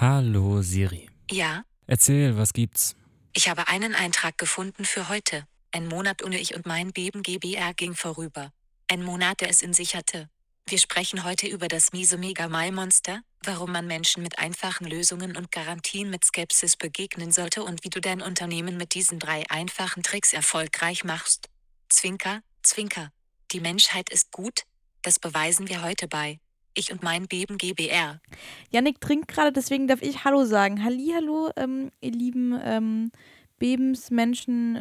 Hallo Siri. Ja, Erzähl, was gibt's? ich habe einen Eintrag gefunden für heute. Ein Monat ohne ich und mein Beben GBR ging vorüber. Ein Monat, der es in sich hatte. Wir sprechen heute über das miese Mega-Mai-Monster, warum man Menschen mit einfachen Lösungen und Garantien mit Skepsis begegnen sollte und wie du dein Unternehmen mit diesen drei einfachen Tricks erfolgreich machst. Zwinker, Zwinker. Die Menschheit ist gut, das beweisen wir heute bei. Ich und mein Beben GBR. Yannick trinkt gerade, deswegen darf ich Hallo sagen. Hallihallo, ähm, ihr lieben ähm, Bebensmenschen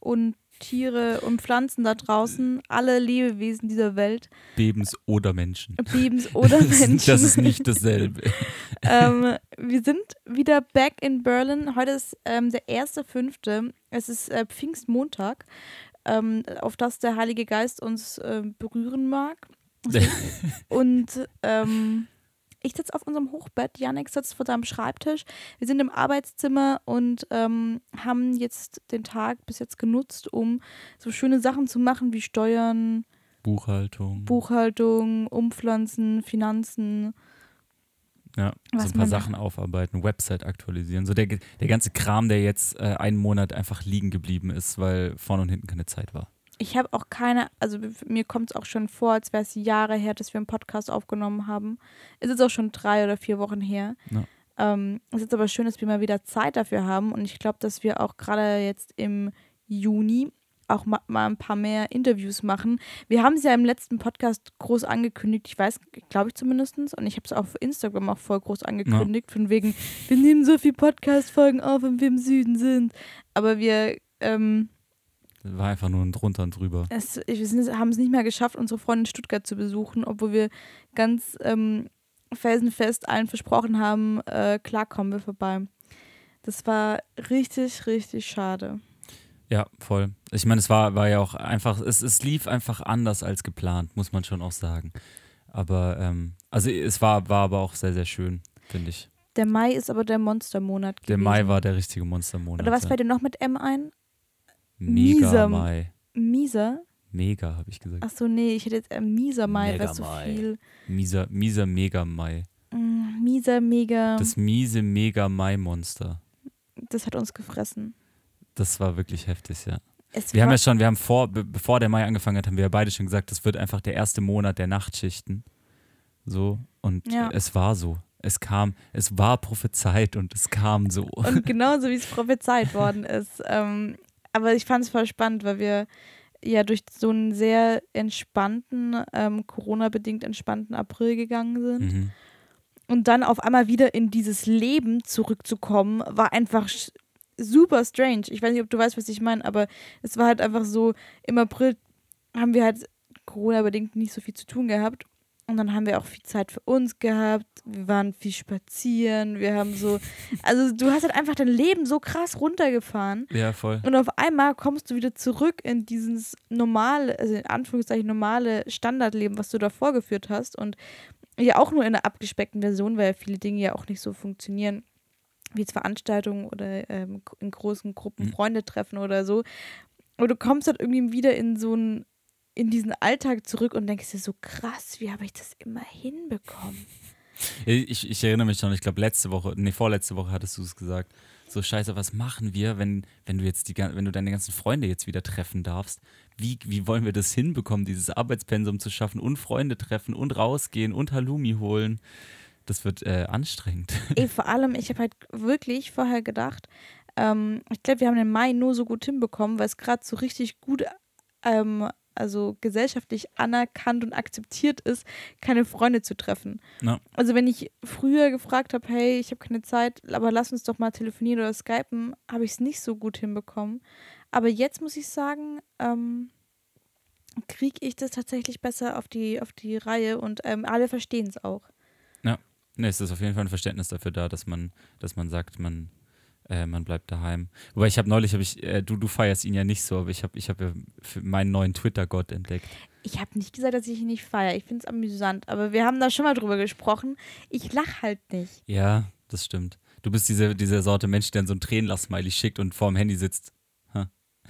und Tiere und Pflanzen da draußen, alle Lebewesen dieser Welt, Bebens oder Menschen. Bebens oder Das ist- Menschen. Das ist nicht dasselbe. ähm, wir sind wieder back in Berlin. Heute ist ähm, der 1.5. Es ist äh, Pfingstmontag, ähm, auf das der Heilige Geist uns äh, berühren mag. Und ähm, ich sitze auf unserem Hochbett, Janik sitzt vor seinem Schreibtisch. Wir sind im Arbeitszimmer und ähm, haben jetzt den Tag bis jetzt genutzt, um so schöne Sachen zu machen wie Steuern, Buchhaltung. Buchhaltung, Umpflanzen, Finanzen. Ja, Was so ein paar Sachen aufarbeiten, Website aktualisieren. So der, der ganze Kram, der jetzt äh, einen Monat einfach liegen geblieben ist, weil vorne und hinten keine Zeit war. Ich habe auch keine, also mir kommt es auch schon vor, als wäre es Jahre her, dass wir einen Podcast aufgenommen haben. Es ist auch schon drei oder vier Wochen her. Ja. Ähm, es ist aber schön, dass wir mal wieder Zeit dafür haben und ich glaube, dass wir auch gerade jetzt im Juni auch ma mal ein paar mehr Interviews machen. Wir haben es ja im letzten Podcast groß angekündigt, ich weiß, glaube ich zumindest, und ich habe es auf Instagram auch voll groß angekündigt, von wegen, wir nehmen so viele Podcast-Folgen auf, wenn wir im Süden sind. Aber wir, ähm, war einfach nur ein drunter und drüber. es, wir haben es nicht mehr geschafft, unsere Freunde in Stuttgart zu besuchen, obwohl wir ganz ähm, felsenfest allen versprochen haben, äh, klar kommen wir vorbei. Das war richtig, richtig schade. Ja, voll. Ich meine, es war, war ja auch einfach, es, es lief einfach anders als geplant, muss man schon auch sagen. Aber, ähm, also es war, war aber auch sehr, sehr schön, finde ich. Der Mai ist aber der Monstermonat Der gewesen. Mai war der richtige Monstermonat. Oder was fällt dir noch mit M ein? Mega Mai. Mieser? Mega, habe ich gesagt. Achso, nee, ich hätte jetzt äh, Mieser Mai, wäre so Mai. viel. Mieser, mieser Mega Mai. Mm, Mieser, mega. Das miese Mega Mai-Monster. das hat uns gefressen. Das war wirklich heftig, ja. Es Wir haben ja schon, wir haben vor, be bevor der Mai angefangen hat, haben wir ja beide schon gesagt, das wird einfach der erste Monat der Nachtschichten. So. Und Ja. es war so. Es kam, es war prophezeit und es kam so. Und genauso wie es prophezeit worden ist. Ähm, aber ich fand es voll spannend, weil wir ja durch so einen sehr entspannten, ähm, Corona-bedingt entspannten April gegangen sind. Mhm. Und dann auf einmal wieder in dieses Leben zurückzukommen, war einfach super strange. Ich weiß nicht, ob du weißt, was ich meine, aber es war halt einfach so, im April haben wir halt Corona-bedingt nicht so viel zu tun gehabt. Und dann haben wir auch viel Zeit für uns gehabt. Wir waren viel spazieren. Wir haben so, also du hast halt einfach dein Leben so krass runtergefahren. Ja, voll. Und auf einmal kommst du wieder zurück in dieses normale, also in Anführungszeichen normale Standardleben, was du da vorgeführt hast. Und ja auch nur in einer abgespeckten Version, weil ja viele Dinge ja auch nicht so funktionieren, wie jetzt Veranstaltungen oder ähm, in großen Gruppen Mhm. Freunde treffen oder so. Und du kommst halt irgendwie wieder in so einen, in diesen Alltag zurück und denkst dir so krass, wie habe ich das immer hinbekommen? Ich, ich erinnere mich schon, ich glaube letzte Woche, nee, vorletzte Woche hattest du es gesagt. So scheiße, was machen wir, wenn, wenn du jetzt die wenn du deine ganzen Freunde jetzt wieder treffen darfst? Wie, wie wollen wir das hinbekommen, dieses Arbeitspensum zu schaffen und Freunde treffen und rausgehen und Halloumi holen? Das wird äh, anstrengend. Ey, vor allem, ich habe halt wirklich vorher gedacht, ähm, ich glaube, wir haben den Mai nur so gut hinbekommen, weil es gerade so richtig gut, ähm, also gesellschaftlich anerkannt und akzeptiert ist, keine Freunde zu treffen. Ja. Also wenn ich früher gefragt habe, hey, ich habe keine Zeit, aber lass uns doch mal telefonieren oder skypen, habe ich es nicht so gut hinbekommen. Aber jetzt muss ich sagen, ähm, kriege ich das tatsächlich besser auf die, auf die Reihe und ähm, alle verstehen es auch. Ne, es ist auf jeden Fall ein Verständnis dafür da, dass man, dass man sagt, man, äh, man bleibt daheim. Wobei ich habe neulich, habe ich, äh, du, du feierst ihn ja nicht so, aber ich habe ich hab ja meinen neuen Twitter-Gott entdeckt. Ich habe nicht gesagt, dass ich ihn nicht feiere. Ich finde es amüsant. Aber wir haben da schon mal drüber gesprochen. Ich lache halt nicht. Ja, das stimmt. Du bist diese, diese Sorte Mensch, der dann so ein Tränenlach-Smiley schickt und vorm Handy sitzt.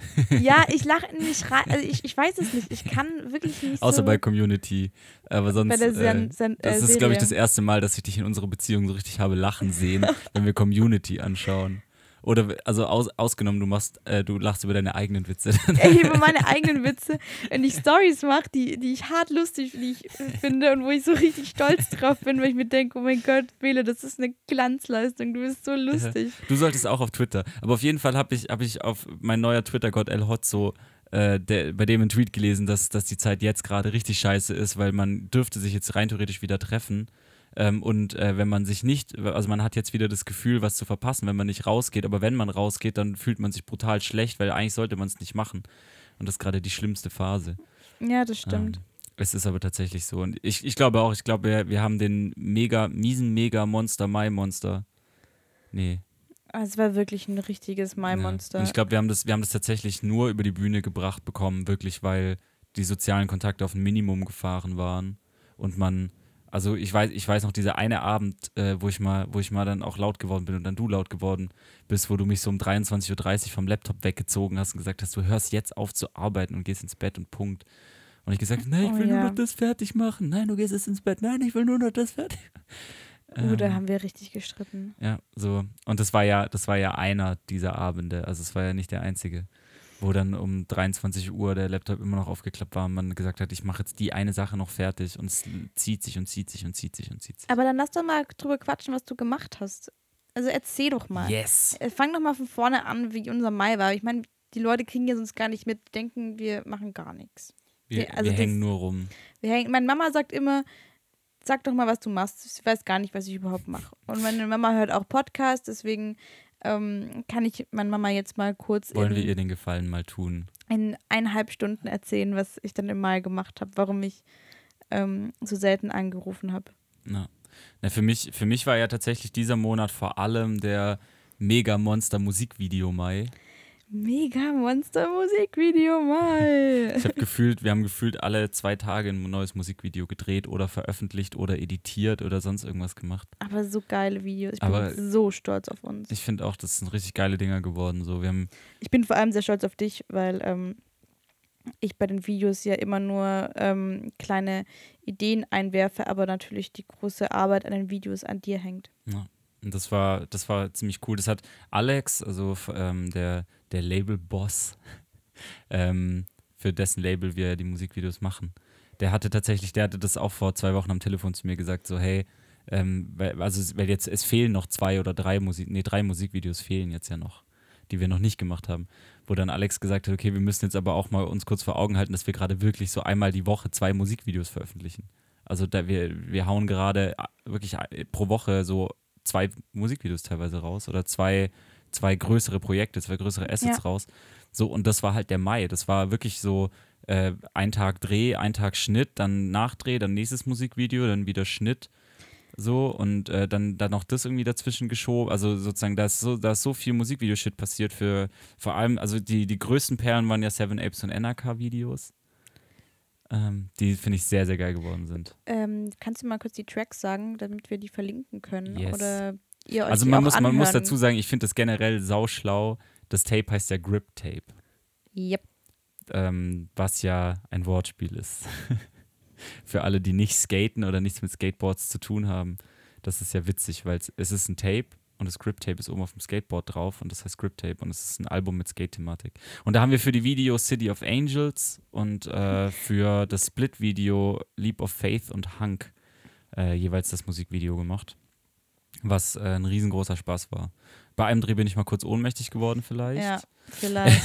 Ja, ich lache nicht rein. Also ich, ich weiß es nicht. Ich kann wirklich nicht Außer so bei Community. Aber sonst. bei äh, das äh, ist, glaube ich, das erste Mal, dass ich dich in unserer Beziehung so richtig habe lachen sehen, wenn wir Community anschauen. Oder also aus, ausgenommen, du machst, äh, du lachst über deine eigenen Witze. Ey, über meine eigenen Witze, wenn ich Stories mache, die, die ich hart lustig die ich äh, finde und wo ich so richtig stolz drauf bin, weil ich mir denke, oh mein Gott, Bele, das ist eine Glanzleistung, du bist so lustig. Du solltest auch auf Twitter. Aber auf jeden Fall habe ich, hab ich auf mein neuer Twitter-Gott El Hotzo, äh, der, bei dem einen Tweet gelesen, dass, dass die Zeit jetzt gerade richtig scheiße ist, weil man dürfte sich jetzt rein theoretisch wieder treffen. Ähm, und äh, wenn man sich nicht, also man hat jetzt wieder das Gefühl, was zu verpassen, wenn man nicht rausgeht. Aber wenn man rausgeht, dann fühlt man sich brutal schlecht, weil eigentlich sollte man es nicht machen. Und das ist gerade die schlimmste Phase. Ja, das stimmt. Ähm, es ist aber tatsächlich so. Und ich, ich glaube auch, ich glaube, wir, wir haben den mega, miesen Mega-Monster, Mai-Monster. Nee. Also es war wirklich ein richtiges Ja. Mai-Monster. Und ich glaube, wir haben das, wir haben das tatsächlich nur über die Bühne gebracht bekommen, wirklich, weil die sozialen Kontakte auf ein Minimum gefahren waren und man, also ich weiß, ich weiß noch dieser eine Abend, äh, wo ich mal, wo ich mal dann auch laut geworden bin und dann du laut geworden bist, wo du mich so um 23.30 Uhr vom Laptop weggezogen hast und gesagt hast, du hörst jetzt auf zu arbeiten und gehst ins Bett und Punkt. Und ich gesagt, nein, ich Oh will ja. nur noch das fertig machen. Nein, du gehst jetzt ins Bett. Nein, ich will nur noch das fertig. da Ähm, haben wir richtig gestritten. ja, so. Und das war ja, das war ja einer dieser Abende. Also es war ja nicht der einzige. Wo dann um 23 Uhr der Laptop immer noch aufgeklappt war und man gesagt hat, ich mache jetzt die eine Sache noch fertig und es zieht sich und zieht sich und zieht sich und zieht sich. Aber dann lass doch mal drüber quatschen, was du gemacht hast. Also erzähl doch mal. Yes. Äh, Fang doch mal von vorne an, wie unser Mai war. Ich meine, die Leute kriegen ja sonst gar nicht mit, denken, wir machen gar nichts. Wir, also wir das- hängen nur rum. Wir hängen, meine Mama sagt immer, sag doch mal, was du machst. Sie weiß gar nicht, was ich überhaupt mache. Und meine Mama hört auch Podcasts, deswegen ähm, kann ich meine Mama jetzt mal kurz Wollen in, wir ihr den Gefallen mal tun? in eineinhalb Stunden erzählen, was ich dann im Mai gemacht habe, warum ich ähm, so selten angerufen habe. Na. Na, für, mich, für mich war ja tatsächlich dieser Monat vor allem der Mega-Monster-Musikvideo Mai. Mega Monster Musikvideo mal. Ich habe gefühlt, wir haben gefühlt alle zwei Tage ein neues Musikvideo gedreht oder veröffentlicht oder editiert oder sonst irgendwas gemacht. Aber so geile Videos. Ich bin Aber- so stolz auf uns. Ich finde auch, das sind richtig geile Dinger geworden. So, wir haben Ich bin vor allem sehr stolz auf dich, weil ähm, ich bei den Videos ja immer nur ähm, kleine Ideen einwerfe, aber natürlich die große Arbeit an den Videos an dir hängt. Ja. Und das war, das war ziemlich cool. Das hat Alex, also ähm, der, der Label-Boss, ähm, für dessen Label wir die Musikvideos machen, der hatte tatsächlich, der hatte das auch vor zwei Wochen am Telefon zu mir gesagt, so, hey, ähm, weil, also weil jetzt, es fehlen noch zwei oder drei Musik, nee, drei Musikvideos fehlen jetzt ja noch, die wir noch nicht gemacht haben. Wo dann Alex gesagt hat, okay, wir müssen jetzt aber auch mal uns kurz vor Augen halten, dass wir gerade wirklich so einmal die Woche zwei Musikvideos veröffentlichen. Also da wir, wir hauen gerade äh, wirklich äh, pro Woche so zwei Musikvideos teilweise raus oder zwei, zwei größere Projekte, zwei größere Assets Ja. raus. So, und das war halt der Mai. Das war wirklich so äh, ein Tag Dreh, ein Tag Schnitt, dann Nachdreh, dann nächstes Musikvideo, dann wieder Schnitt. So, und äh, dann, dann noch das irgendwie dazwischen geschoben. Also sozusagen, da ist so, da ist so viel Musikvideoshit passiert für vor allem, also die, die größten Perlen waren ja Seven Apes und NRK-Videos. Ähm, die finde ich sehr, sehr geil geworden sind. Ähm, kannst du mal kurz die Tracks sagen, damit wir die verlinken können? Yes. Oder ihr euch Also man muss, man muss dazu sagen, ich finde das generell sauschlau. Das Tape heißt ja Grip Tape, Yep. ähm, was ja ein Wortspiel ist. Für alle, die nicht skaten oder nichts mit Skateboards zu tun haben. Das ist ja witzig, weil es, es ist ein Tape und das Grip Tape ist oben auf dem Skateboard drauf und das heißt Grip Tape und es ist ein Album mit Skate-Thematik. Und da haben wir für die Videos City of Angels und äh, für das Split-Video Leap of Faith und Hunk äh, jeweils das Musikvideo gemacht. Was äh, ein riesengroßer Spaß war. Bei einem Dreh bin ich mal kurz ohnmächtig geworden, vielleicht. Ja, vielleicht.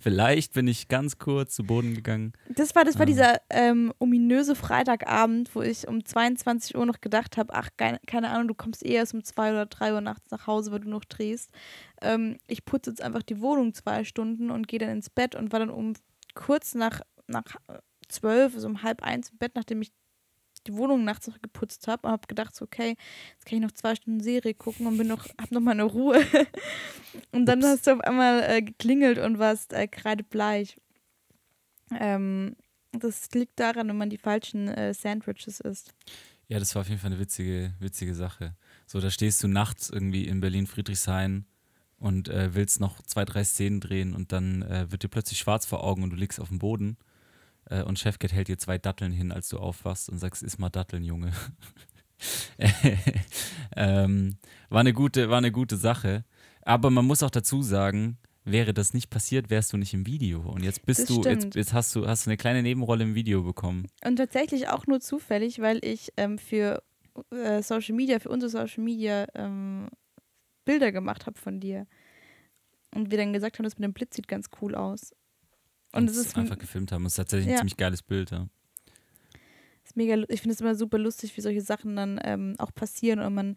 vielleicht bin ich ganz kurz zu Boden gegangen. Das war, das war Ah. dieser ähm, ominöse Freitagabend, wo ich um 22 Uhr noch gedacht habe, ach, keine, keine Ahnung, du kommst eh erst um 2 oder 3 Uhr nachts nach Hause, weil du noch drehst. Ähm, ich putze jetzt einfach die Wohnung zwei Stunden und gehe dann ins Bett und war dann um kurz nach, nach 12, also um halb eins im Bett, nachdem ich die Wohnung nachts noch geputzt habe und habe gedacht, so, okay, jetzt kann ich noch zwei Stunden Serie gucken und bin noch, hab noch mal eine Ruhe. und dann Ups. hast du auf einmal äh, geklingelt und warst äh, kreidebleich. Ähm, das liegt daran, wenn man die falschen äh, Sandwiches isst. Ja, das war auf jeden Fall eine witzige, witzige Sache. So, da stehst du nachts irgendwie in Berlin-Friedrichshain und äh, willst noch zwei, drei Szenen drehen und dann äh, wird dir plötzlich schwarz vor Augen und du liegst auf dem Boden äh, und Chefcat hält dir zwei Datteln hin, als du aufwachst und sagst, iss mal Datteln, Junge. ähm, war, eine gute, war eine gute Sache. Aber man muss auch dazu sagen, wäre das nicht passiert, wärst du nicht im Video. Und jetzt bist Das du, jetzt, jetzt hast du, hast du eine kleine Nebenrolle im Video bekommen. Und tatsächlich auch nur zufällig, weil ich ähm, für äh, Social Media, für unsere Social Media ähm, Bilder gemacht habe von dir. Und wir dann gesagt haben, das mit dem Blitz sieht ganz cool aus. Und es ist, einfach gefilmt haben. Es ist tatsächlich Ja. ein ziemlich geiles Bild, ja. ist mega, ich finde es immer super lustig, wie solche Sachen dann ähm, auch passieren und man,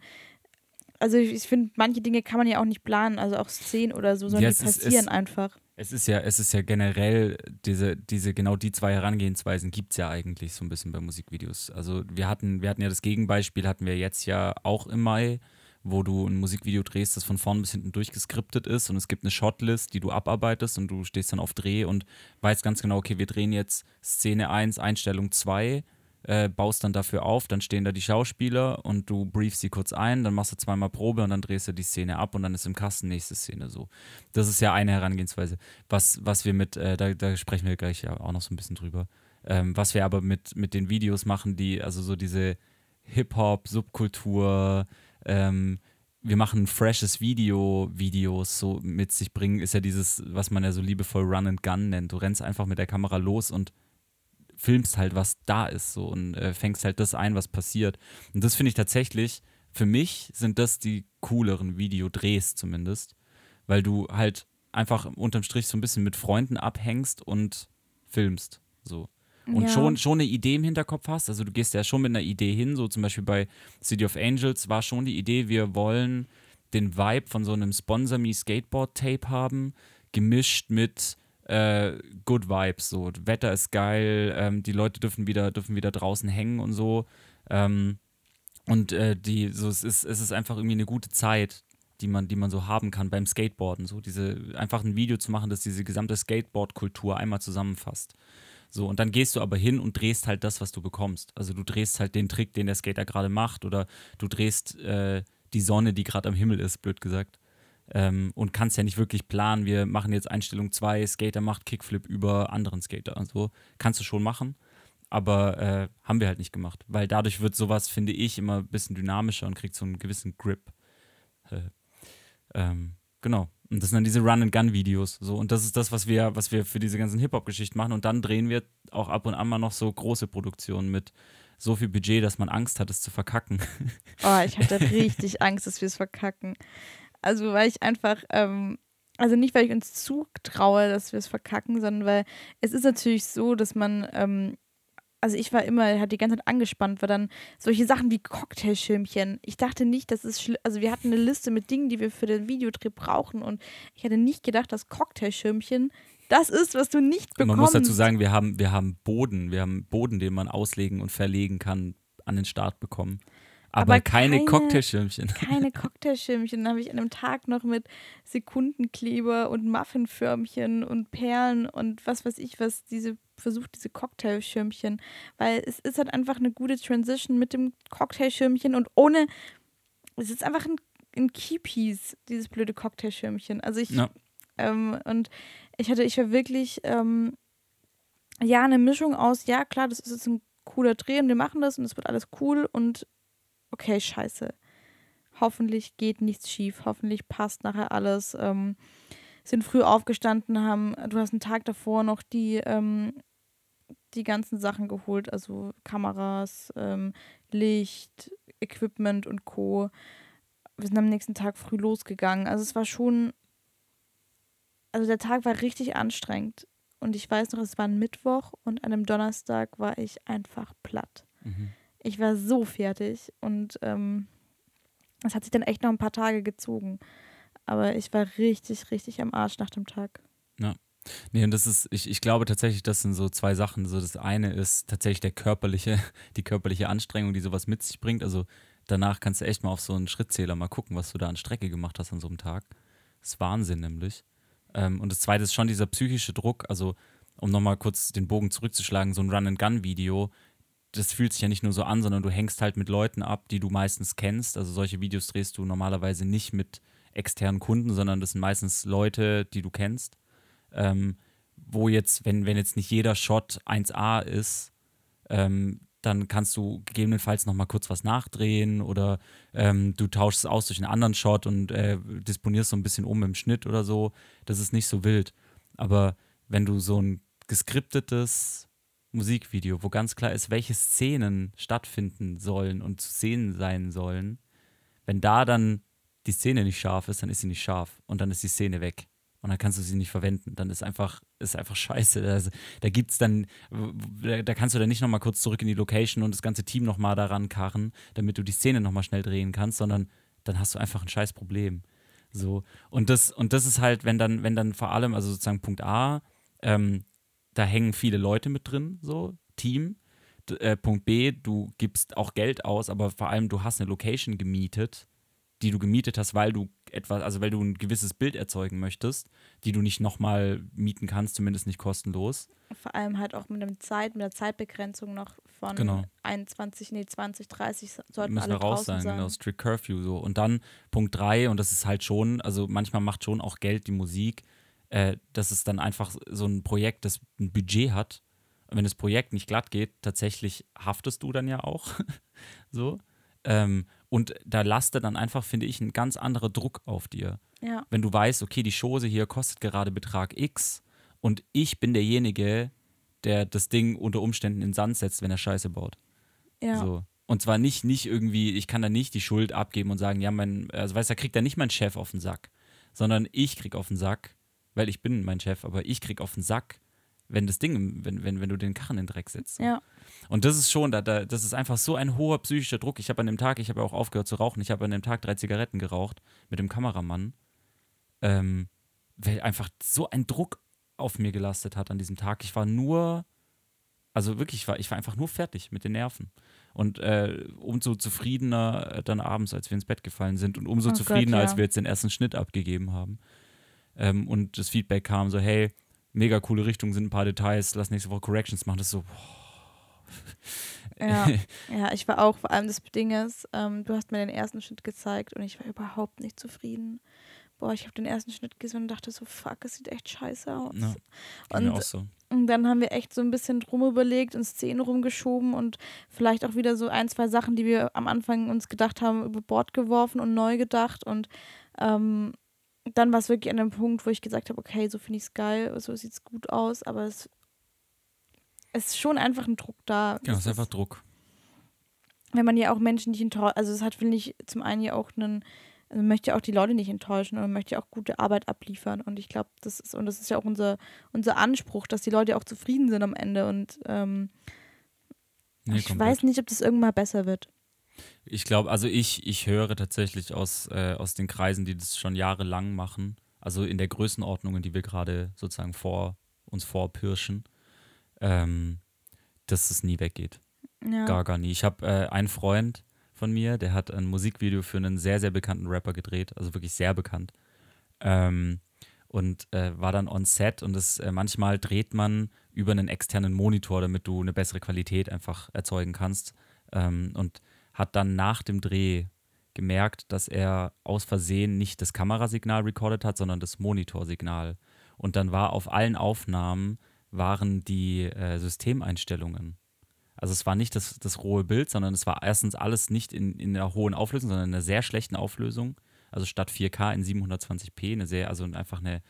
also ich, ich finde, manche Dinge kann man ja auch nicht planen, also auch Szenen oder so, sondern Ja, die ist- passieren es- einfach. Es ist ja, es ist ja generell, diese, diese, genau die zwei Herangehensweisen gibt es ja eigentlich so ein bisschen bei Musikvideos. Also wir hatten, wir hatten ja das Gegenbeispiel, hatten wir jetzt ja auch im Mai, wo du ein Musikvideo drehst, das von vorn bis hinten durchgeskriptet ist und es gibt eine Shotlist, die du abarbeitest und du stehst dann auf Dreh und weißt ganz genau, okay, wir drehen jetzt Szene 1, Einstellung 2, äh, baust dann dafür auf, dann stehen da die Schauspieler und du briefst sie kurz ein, dann machst du zweimal Probe und dann drehst du die Szene ab und dann ist im Kasten nächste Szene so. Das ist ja eine Herangehensweise. Was, was wir mit, äh, da, da sprechen wir gleich ja auch noch so ein bisschen drüber. Ähm, was wir aber mit, mit den Videos machen, die, also so diese Hip-Hop, Subkultur, ähm, wir machen freshes Video, Videos so mit sich bringen, ist ja dieses, was man ja so liebevoll Run and Gun nennt. Du rennst einfach mit der Kamera los und filmst halt, was da ist so und äh, fängst halt das ein, was passiert. Und das finde ich tatsächlich, für mich sind das die cooleren Videodrehs zumindest, weil du halt einfach unterm Strich so ein bisschen mit Freunden abhängst und filmst. So. Und Ja. schon, schon eine Idee im Hinterkopf hast. Also du gehst ja schon mit einer Idee hin, so zum Beispiel bei City of Angels war schon die Idee, wir wollen den Vibe von so einem Sponsor Me Skateboard Tape haben, gemischt mit äh, Good Vibes. So, Wetter ist geil, ähm, die Leute dürfen wieder, dürfen wieder draußen hängen und so. Ähm, und äh, die, so, es ist, es ist einfach irgendwie eine gute Zeit, die man, die man so haben kann beim Skateboarden. So, diese, einfach ein Video zu machen, das diese gesamte Skateboard-Kultur einmal zusammenfasst. So, und dann gehst du aber hin und drehst halt das, was du bekommst. Also du drehst halt den Trick, den der Skater gerade macht, oder du drehst äh, die Sonne, die gerade am Himmel ist, blöd gesagt. Ähm, und kannst ja nicht wirklich planen, wir machen jetzt Einstellung 2, Skater macht Kickflip über anderen Skater und so. Kannst du schon machen, aber äh, haben wir halt nicht gemacht. Weil dadurch wird sowas, finde ich, immer ein bisschen dynamischer und kriegt so einen gewissen Grip. Äh, ähm, genau. Und das sind dann diese Run-and-Gun-Videos. So. Und das ist das, was wir, was wir für diese ganzen Hip-Hop-Geschichten machen. Und dann drehen wir auch ab und an mal noch so große Produktionen mit so viel Budget, dass man Angst hat, es zu verkacken. Oh, ich hatte richtig Angst, dass wir es verkacken. Also, weil ich einfach, ähm, also nicht, weil ich uns zutraue, dass wir es verkacken, sondern weil es ist natürlich so, dass man, ähm, also ich war immer, hat die ganze Zeit angespannt, weil dann solche Sachen wie Cocktailschirmchen. Ich dachte nicht, dass es, also wir hatten eine Liste mit Dingen, die wir für den Videodreh brauchen und ich hatte nicht gedacht, dass Cocktailschirmchen das ist, was du nicht Und bekommst. man muss dazu sagen, wir haben, wir haben Boden, wir haben Boden, den man auslegen und verlegen kann, an den Start bekommen. Aber, Aber keine, keine- Cocktailschirmchen. keine Cocktailschirmchen. Dann habe ich an einem Tag noch mit Sekundenkleber und Muffinförmchen und Perlen und was weiß ich was, diese versucht, diese Cocktailschirmchen. Weil es ist halt einfach eine gute Transition mit dem Cocktailschirmchen und ohne. Es ist einfach ein, ein Keypiece, dieses blöde Cocktailschirmchen. Also ich. Ja. Ähm, und ich hatte, ich war wirklich. Ähm, ja, eine Mischung aus, ja, klar, das ist jetzt ein cooler Dreh und wir machen das und es wird alles cool und okay, scheiße. Hoffentlich geht nichts schief, hoffentlich passt nachher alles. Ähm, sind früh aufgestanden, haben, du hast einen Tag davor noch die, ähm, die ganzen Sachen geholt, also Kameras, ähm, Licht, Equipment und Co. Wir sind am nächsten Tag früh losgegangen. Also es war schon, also der Tag war richtig anstrengend. Und ich weiß noch, es war ein Mittwoch und an einem Donnerstag war ich einfach platt. Mhm. Ich war so fertig und ähm, es hat sich dann echt noch ein paar Tage gezogen. Aber ich war richtig, richtig am Arsch nach dem Tag. Nee, und das ist, ich, ich glaube tatsächlich, das sind so zwei Sachen. So das eine ist tatsächlich der körperliche, die körperliche Anstrengung, die sowas mit sich bringt. Also danach kannst du echt mal auf so einen Schrittzähler mal gucken, was du da an Strecke gemacht hast an so einem Tag. Das ist Wahnsinn nämlich. Ähm, und das zweite ist schon dieser psychische Druck. Also, um nochmal kurz den Bogen zurückzuschlagen, so ein Run-and-Gun-Video, das fühlt sich ja nicht nur so an, sondern du hängst halt mit Leuten ab, die du meistens kennst. Also solche Videos drehst du normalerweise nicht mit externen Kunden, sondern das sind meistens Leute, die du kennst. Ähm, wo jetzt, wenn, wenn jetzt nicht jeder Shot 1A ist, ähm, dann kannst du gegebenenfalls nochmal kurz was nachdrehen oder ähm, du tauschst es aus durch einen anderen Shot und äh, disponierst so ein bisschen um im Schnitt oder so. Das ist nicht so wild. Aber wenn du so ein geskriptetes Musikvideo, wo ganz klar ist, welche Szenen stattfinden sollen und zu sehen sein sollen, wenn da dann die Szene nicht scharf ist, dann ist sie nicht scharf und dann ist die Szene weg und dann kannst du sie nicht verwenden. Dann ist einfach, ist einfach scheiße. Also, da gibt's dann, da, da kannst du dann nicht nochmal kurz zurück in die Location und das ganze Team nochmal daran karren, damit du die Szene nochmal schnell drehen kannst, sondern dann hast du einfach ein scheiß Problem. So. Und das, und das ist halt, wenn dann, wenn dann vor allem, also sozusagen Punkt A, ähm, da hängen viele Leute mit drin, so, Team. D äh, Punkt B, du gibst auch Geld aus, aber vor allem du hast eine Location gemietet die du gemietet hast, weil du etwas, also weil du ein gewisses Bild erzeugen möchtest, die du nicht nochmal mieten kannst, zumindest nicht kostenlos. Vor allem halt auch mit, dem Zeit, mit der Zeitbegrenzung noch von genau. 21, nee, 20, 30 sollten Müssen alle raus sein, sein, genau, Strict Curfew so. Und dann Punkt 3, und das ist halt schon, also manchmal macht schon auch Geld die Musik, äh, dass es dann einfach so ein Projekt, das ein Budget hat. Und wenn das Projekt nicht glatt geht, tatsächlich haftest du dann ja auch. so. Ähm, und da lastet dann einfach, finde ich, ein ganz anderer Druck auf dir. Ja. Wenn du weißt, okay, die Chose hier kostet gerade Betrag X und ich bin derjenige, der das Ding unter Umständen in den Sand setzt, wenn er Scheiße baut. Ja. So. Und zwar nicht, nicht irgendwie, ich kann da nicht die Schuld abgeben und sagen, ja, mein, also weißt du, da kriegt da nicht mein Chef auf den Sack, sondern ich krieg auf den Sack, weil ich bin mein Chef, aber ich krieg auf den Sack, wenn das Ding, wenn, wenn, wenn du den Karren in den Dreck setzt. Ja. Und das ist schon, da, da, das ist einfach so ein hoher psychischer Druck. Ich habe an dem Tag, ich habe ja auch aufgehört zu rauchen, ich habe an dem Tag drei Zigaretten geraucht mit dem Kameramann, ähm, weil einfach so ein Druck auf mir gelastet hat an diesem Tag. Ich war nur, also wirklich, ich war, ich war einfach nur fertig mit den Nerven. Und äh, umso zufriedener dann abends, als wir ins Bett gefallen sind und umso Oh Gott, zufriedener, ja. als wir jetzt den ersten Schnitt abgegeben haben. Ähm, und das Feedback kam so, hey, mega coole Richtung, sind ein paar Details, lass nächste Woche Corrections machen. Das ist so, Ja, ja, ich war auch, vor allem das Ding ist, ähm, du hast mir den ersten Schnitt gezeigt und ich war überhaupt nicht zufrieden. Boah, ich habe den ersten Schnitt gesehen und dachte so, fuck, es sieht echt scheiße aus. Ja, mir Und auch so. Und dann haben wir echt so ein bisschen drum überlegt und Szenen rumgeschoben und vielleicht auch wieder so ein, zwei Sachen, die wir am Anfang uns gedacht haben, über Bord geworfen und neu gedacht. Und ähm, dann war es wirklich an dem Punkt, wo ich gesagt habe, okay, so finde ich es geil, so sieht es gut aus, aber es, es ist schon einfach ein Druck da. Genau, es ist einfach Druck. wenn man ja auch Menschen nicht enttäuscht, also es hat, finde ich, zum einen ja auch einen, also man möchte ja auch die Leute nicht enttäuschen und man möchte ja auch gute Arbeit abliefern. Und ich glaube, das ist, und das ist ja auch unser, unser Anspruch, dass die Leute auch zufrieden sind am Ende. Und ähm, Nee, ich komplett. weiß nicht, ob das irgendwann mal besser wird. Ich glaube, also ich, ich höre tatsächlich aus, äh, aus den Kreisen, die das schon jahrelang machen, also in der Größenordnung, in die wir gerade sozusagen vor uns vorpirschen, ähm, dass es nie weggeht. Ja. Gar, gar nie. Ich habe äh, einen Freund von mir, der hat ein Musikvideo für einen sehr, sehr bekannten Rapper gedreht, also wirklich sehr bekannt. Ähm, und äh, war dann on set und das, äh, manchmal dreht man über einen externen Monitor, damit du eine bessere Qualität einfach erzeugen kannst. Ähm, und hat dann nach dem Dreh gemerkt, dass er aus Versehen nicht das Kamerasignal recorded hat, sondern das Monitorsignal. Und dann war auf allen Aufnahmen waren die äh, Systemeinstellungen. Also es war nicht das, das rohe Bild, sondern es war erstens alles nicht in, in einer hohen Auflösung, sondern in einer sehr schlechten Auflösung. Also statt 4K in 720p, eine sehr, also einfach eine,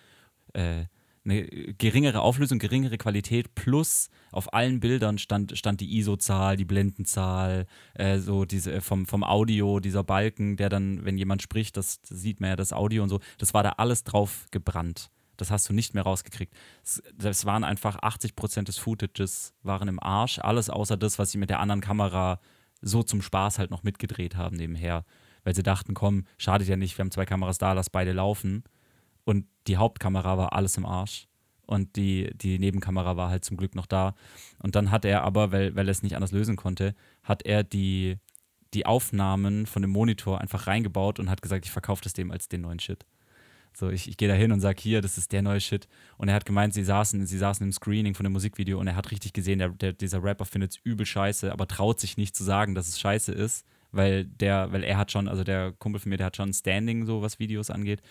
äh, eine geringere Auflösung, geringere Qualität, plus auf allen Bildern stand, stand die ISO-Zahl, die Blendenzahl, äh, so diese vom, vom Audio, dieser Balken, der dann, wenn jemand spricht, das, das sieht man ja das Audio und so, das war da alles drauf gebrannt. Das hast du nicht mehr rausgekriegt. Es- Das waren einfach 80% des Footages waren im Arsch. Alles außer das, was sie mit der anderen Kamera so zum Spaß halt noch mitgedreht haben nebenher. Weil sie dachten, komm, schadet ja nicht, wir haben zwei Kameras da, lass beide laufen. Und die Hauptkamera war alles im Arsch. Und die, die Nebenkamera war halt zum Glück noch da. Und dann hat er aber, weil, weil er es nicht anders lösen konnte, hat er die, die Aufnahmen von dem Monitor einfach reingebaut und hat gesagt, ich verkaufe das dem als den neuen Shit. So, ich, ich gehe da hin und sage, hier, das ist der neue Shit. Und er hat gemeint, sie saßen, sie saßen im Screening von dem Musikvideo und er hat richtig gesehen, der, der, dieser Rapper findet es übel scheiße, aber traut sich nicht zu sagen, dass es scheiße ist, weil der, weil er hat schon, also der Kumpel von mir, der hat schon Standing, so was Videos angeht.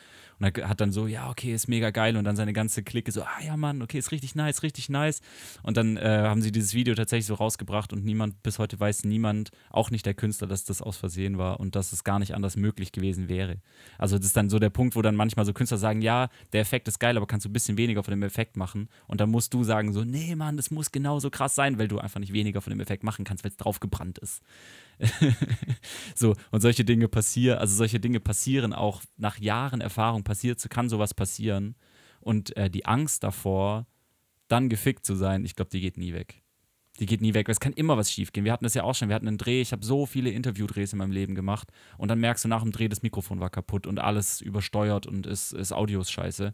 Und er hat dann so, ja, okay, ist mega geil. Und dann seine ganze Clique so, ah ja, Mann, okay, ist richtig nice, richtig nice. Und dann äh, haben sie dieses Video tatsächlich so rausgebracht und niemand, bis heute weiß niemand, auch nicht der Künstler, dass das aus Versehen war und dass es gar nicht anders möglich gewesen wäre. Also das ist dann so der Punkt, wo dann manchmal so Künstler sagen, ja, der Effekt ist geil, aber kannst du ein bisschen weniger von dem Effekt machen. Und dann musst du sagen so, nee, Mann, das muss genauso krass sein, weil du einfach nicht weniger von dem Effekt machen kannst, weil es draufgebrannt ist. so, und solche Dinge passieren, also solche Dinge passieren auch nach Jahren Erfahrung, passiert, kann sowas passieren. Und äh, die Angst davor, dann gefickt zu sein, ich glaube, die geht nie weg. Die geht nie weg. Es kann immer was schiefgehen. Wir hatten das ja auch schon. Wir hatten einen Dreh. Ich habe so viele Interviewdrehs in meinem Leben gemacht. Und dann merkst du nach dem Dreh, das Mikrofon war kaputt und alles übersteuert und ist, ist Audio ist scheiße.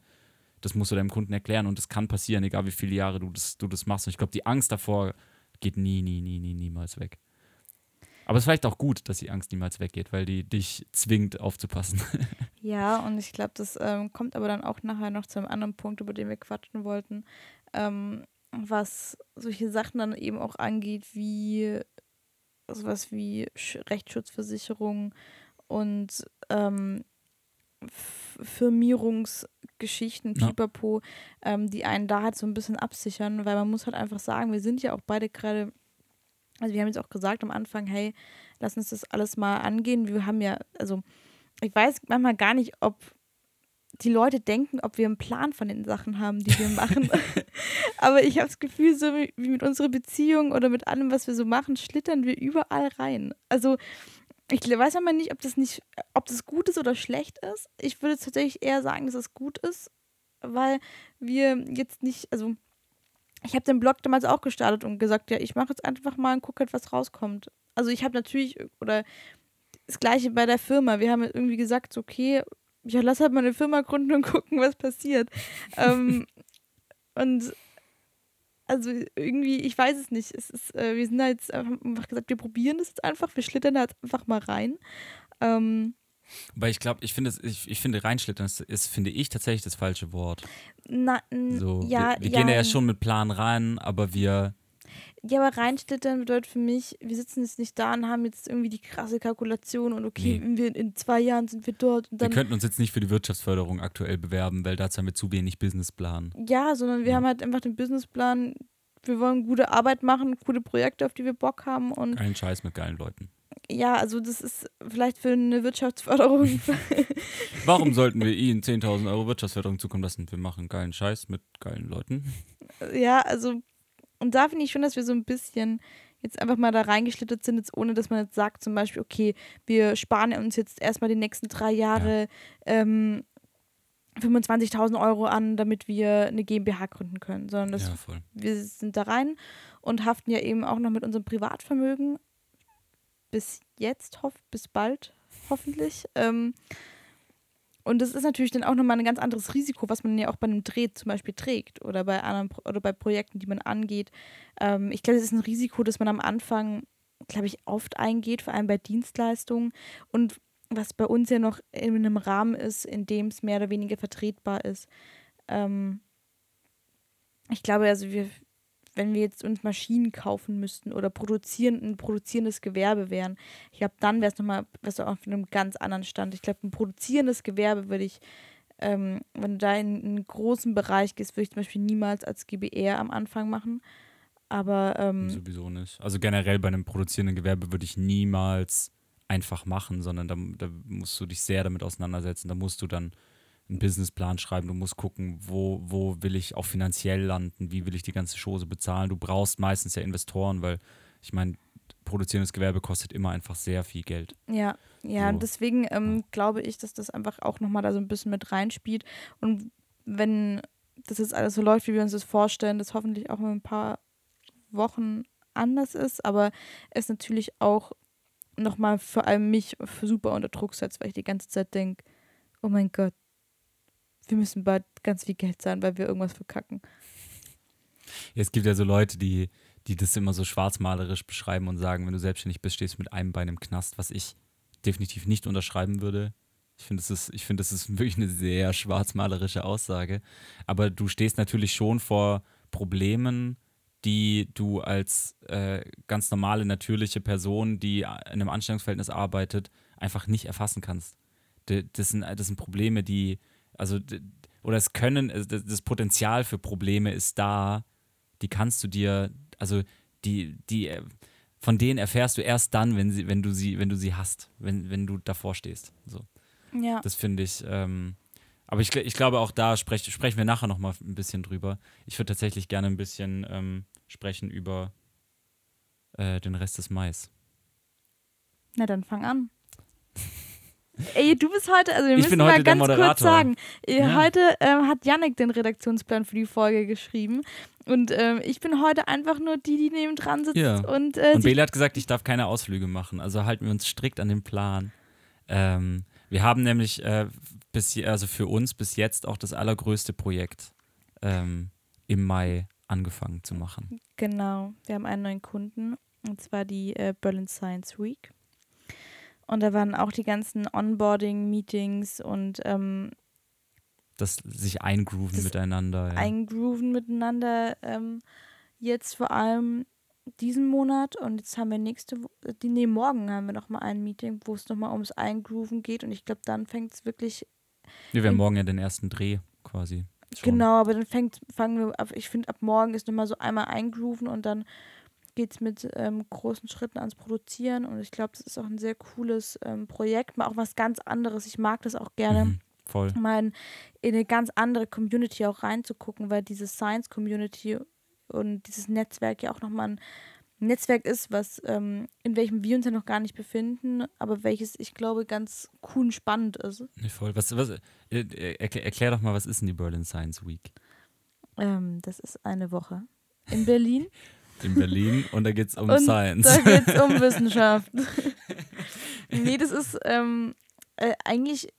Das musst du deinem Kunden erklären und das kann passieren, egal wie viele Jahre du das, du das machst. Und ich glaube, die Angst davor geht nie, nie, nie, nie, niemals weg. Aber es ist vielleicht auch gut, dass die Angst niemals weggeht, weil die dich zwingt, aufzupassen. Ja, und ich glaube, das ähm, kommt aber dann auch nachher noch zu einem anderen Punkt, über den wir quatschen wollten, ähm, was solche Sachen dann eben auch angeht, wie sowas wie Sch Rechtsschutzversicherung und ähm, Firmierungsgeschichten, Ja. Pipapo, ähm, die einen da halt so ein bisschen absichern, weil man muss halt einfach sagen, wir sind ja auch beide gerade, also wir haben jetzt auch gesagt am Anfang, hey, lass uns das alles mal angehen. Wir haben ja, also ich weiß manchmal gar nicht, ob die Leute denken, ob wir einen Plan von den Sachen haben, die wir machen. Aber ich habe das Gefühl, so wie mit unserer Beziehung oder mit allem, was wir so machen, schlittern wir überall rein. Also ich weiß aber nicht, ob das nicht, ob das gut ist oder schlecht ist. Ich würde tatsächlich eher sagen, dass es gut ist, weil wir jetzt nicht, also ich habe den Blog damals auch gestartet und gesagt, ja, ich mache jetzt einfach mal und gucke halt, was rauskommt. Also ich habe natürlich, oder das gleiche bei der Firma. Wir haben irgendwie gesagt, so, okay, ja, lass halt mal eine Firma gründen und gucken, was passiert. ähm, und also irgendwie, ich weiß es nicht. Es ist, äh, wir sind da jetzt einfach einfach gesagt, wir probieren das jetzt einfach, wir schlittern da jetzt einfach mal rein. Ähm, Weil ich glaube, ich finde, ich, ich finde, reinschlittern ist, ist, finde ich, tatsächlich das falsche Wort. na, n- So, ja, wir, wir gehen da ja ja, schon mit Plan rein, aber wir, Ja, aber reinschlittern bedeutet für mich, wir sitzen jetzt nicht da und haben jetzt irgendwie die krasse Kalkulation und okay, Nee. wir, in zwei Jahren sind wir dort wir könnten uns jetzt nicht für die Wirtschaftsförderung aktuell bewerben, weil dazu haben wir zu wenig Businessplan. Ja, sondern wir Ja. haben halt einfach den Businessplan, wir wollen gute Arbeit machen, coole Projekte, auf die wir Bock haben und Kein Scheiß mit geilen Leuten. Ja, also das ist vielleicht für eine Wirtschaftsförderung. Warum sollten wir Ihnen 10.000 Euro Wirtschaftsförderung zukommen lassen? Wir machen geilen Scheiß mit geilen Leuten. ja, also und da finde ich schon, dass wir so ein bisschen jetzt einfach mal da reingeschlittert sind, jetzt ohne dass man jetzt sagt, zum Beispiel, okay, wir sparen uns jetzt erstmal die nächsten drei Jahre ähm, 25.000 Euro an, damit wir eine GmbH gründen können, sondern Ja, voll. wir sind da rein und haften ja eben auch noch mit unserem Privatvermögen bis jetzt, hoff, bis bald, hoffentlich. Ähm, und das ist natürlich dann auch nochmal ein ganz anderes Risiko, was man ja auch bei einem Dreh zum Beispiel trägt oder bei anderen oder bei Projekten, die man angeht. Ähm, ich glaube, das ist ein Risiko, das man am Anfang, glaube ich, oft eingeht, vor allem bei Dienstleistungen. Und was bei uns ja noch in einem Rahmen ist, in dem es mehr oder weniger vertretbar ist. Ähm, ich glaube, also wir, wenn wir jetzt uns Maschinen kaufen müssten oder produzieren, ein produzierendes Gewerbe wären, ich glaube, dann wäre es nochmal wär's auf einem ganz anderen Stand. Ich glaube, ein produzierendes Gewerbe würde ich, ähm, wenn du da in einen großen Bereich gehst, würde ich zum Beispiel niemals als GBR am Anfang machen. Aber ähm, Sowieso nicht. Also generell bei einem produzierenden Gewerbe würde ich niemals einfach machen, sondern da, da musst du dich sehr damit auseinandersetzen. Da musst du dann einen Businessplan schreiben, du musst gucken, wo, wo will ich auch finanziell landen, wie will ich die ganze Chose bezahlen. Du brauchst meistens ja Investoren, weil ich meine, produzierendes Gewerbe kostet immer einfach sehr viel Geld. Ja, ja, So. und deswegen ähm, glaube ich, dass das einfach auch nochmal da so ein bisschen mit reinspielt. Und wenn das jetzt alles so läuft, wie wir uns das vorstellen, das hoffentlich auch in ein paar Wochen anders ist, aber es natürlich auch nochmal vor allem mich super unter Druck setzt, weil ich die ganze Zeit denke, oh mein Gott, wir müssen bald ganz viel Geld zahlen, weil wir irgendwas verkacken. Es gibt ja so Leute, die, die das immer so schwarzmalerisch beschreiben und sagen, wenn du selbstständig bist, stehst du mit einem Bein im Knast, was ich definitiv nicht unterschreiben würde. Ich finde, das ist, ich finde, das ist wirklich eine sehr schwarzmalerische Aussage. Aber du stehst natürlich schon vor Problemen, die du als äh, ganz normale, natürliche Person, die in einem Anstellungsverhältnis arbeitet, einfach nicht erfassen kannst. Das sind, das sind Probleme, die, also, oder es können, das Potenzial für Probleme ist da, die kannst du dir, also, die, die, von denen erfährst du erst dann, wenn, sie, wenn, du, sie, wenn du sie hast, wenn, wenn du davor stehst. So. Ja. Das finde ich, ähm, aber ich, ich glaube, auch da sprech, sprechen wir nachher nochmal ein bisschen drüber. Ich würde tatsächlich gerne ein bisschen ähm, sprechen über äh, den Rest des Mais. Na, dann fang an. Ey, du bist heute, also wir ich müssen mal ganz kurz sagen, äh, ja. heute ähm, hat Yannick den Redaktionsplan für die Folge geschrieben und ähm, ich bin heute einfach nur die, die neben dran sitzt. Ja. Und, äh, und Bela hat gesagt, ich darf keine Ausflüge machen, also halten wir uns strikt an den Plan. Ähm, wir haben nämlich äh, bis, also für uns bis jetzt auch das allergrößte Projekt ähm, im Mai angefangen zu machen. Genau, wir haben einen neuen Kunden und zwar die äh, Berlin Science Week. Und da waren auch die ganzen Onboarding-Meetings und ähm, das sich eingrooven das miteinander. Ja. Eingrooven miteinander. Ähm, jetzt vor allem diesen Monat und jetzt haben wir nächste Woche, die, nee, morgen haben wir nochmal ein Meeting, wo es nochmal ums Eingrooven geht und ich glaube, dann fängt es wirklich. Ja, wir haben morgen ja den ersten Dreh quasi. Schon. Genau, aber dann fängt, fangen wir ab, ich finde, ab morgen ist nochmal so einmal eingrooven und dann geht es mit ähm, großen Schritten ans Produzieren und ich glaube, das ist auch ein sehr cooles ähm, Projekt, mal auch was ganz anderes. Ich mag das auch gerne. Mhm, voll. Mal in, in eine ganz andere Community auch reinzugucken, weil diese Science-Community und dieses Netzwerk ja auch nochmal ein Netzwerk ist, was ähm, in welchem wir uns ja noch gar nicht befinden, aber welches ich glaube ganz cool und spannend ist. Nee, voll. Was, was, äh, erklär, erklär, doch mal, was ist denn die Berlin Science Week? Ähm, das ist eine Woche in Berlin. in Berlin und da geht es um und Science. Da geht es um Wissenschaft. nee, das ist ähm, äh, eigentlich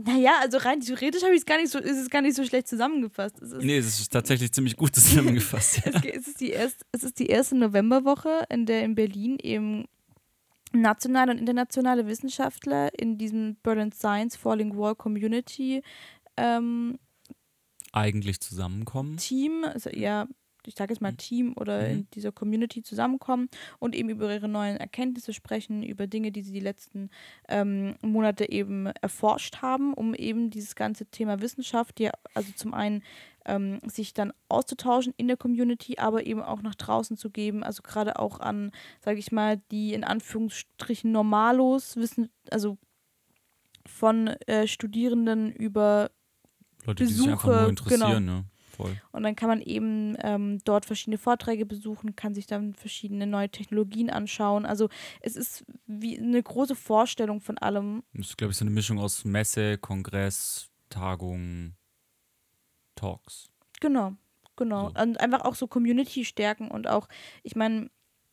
naja, also rein theoretisch habe ich es gar nicht so, ist es gar nicht so schlecht zusammengefasst. Es ist, nee, es ist tatsächlich ziemlich gut zusammengefasst. ja. es, ist die erst, es ist die erste Novemberwoche, in der in Berlin eben nationale und internationale Wissenschaftler in diesem Berlin Science Falling Wall Community ähm, eigentlich zusammenkommen. Team, also ja, ich sage jetzt mal, mhm. Team oder mhm. in dieser Community zusammenkommen und eben über ihre neuen Erkenntnisse sprechen, über Dinge, die sie die letzten ähm, Monate eben erforscht haben, um eben dieses ganze Thema Wissenschaft, ja, also zum einen ähm, sich dann auszutauschen in der Community, aber eben auch nach draußen zu geben, also gerade auch an, sage ich mal, die in Anführungsstrichen Normalos wissen, also von äh, Studierenden über Leute, Besuche, die sich einfach nur interessieren, genau. ne? Voll. Und dann kann man eben ähm, dort verschiedene Vorträge besuchen, kann sich dann verschiedene neue Technologien anschauen. Also es ist wie eine große Vorstellung von allem. Das ist, glaube ich, so eine Mischung aus Messe, Kongress, Tagung, Talks. Genau, genau. So. Und einfach auch so Community stärken und auch, ich meine,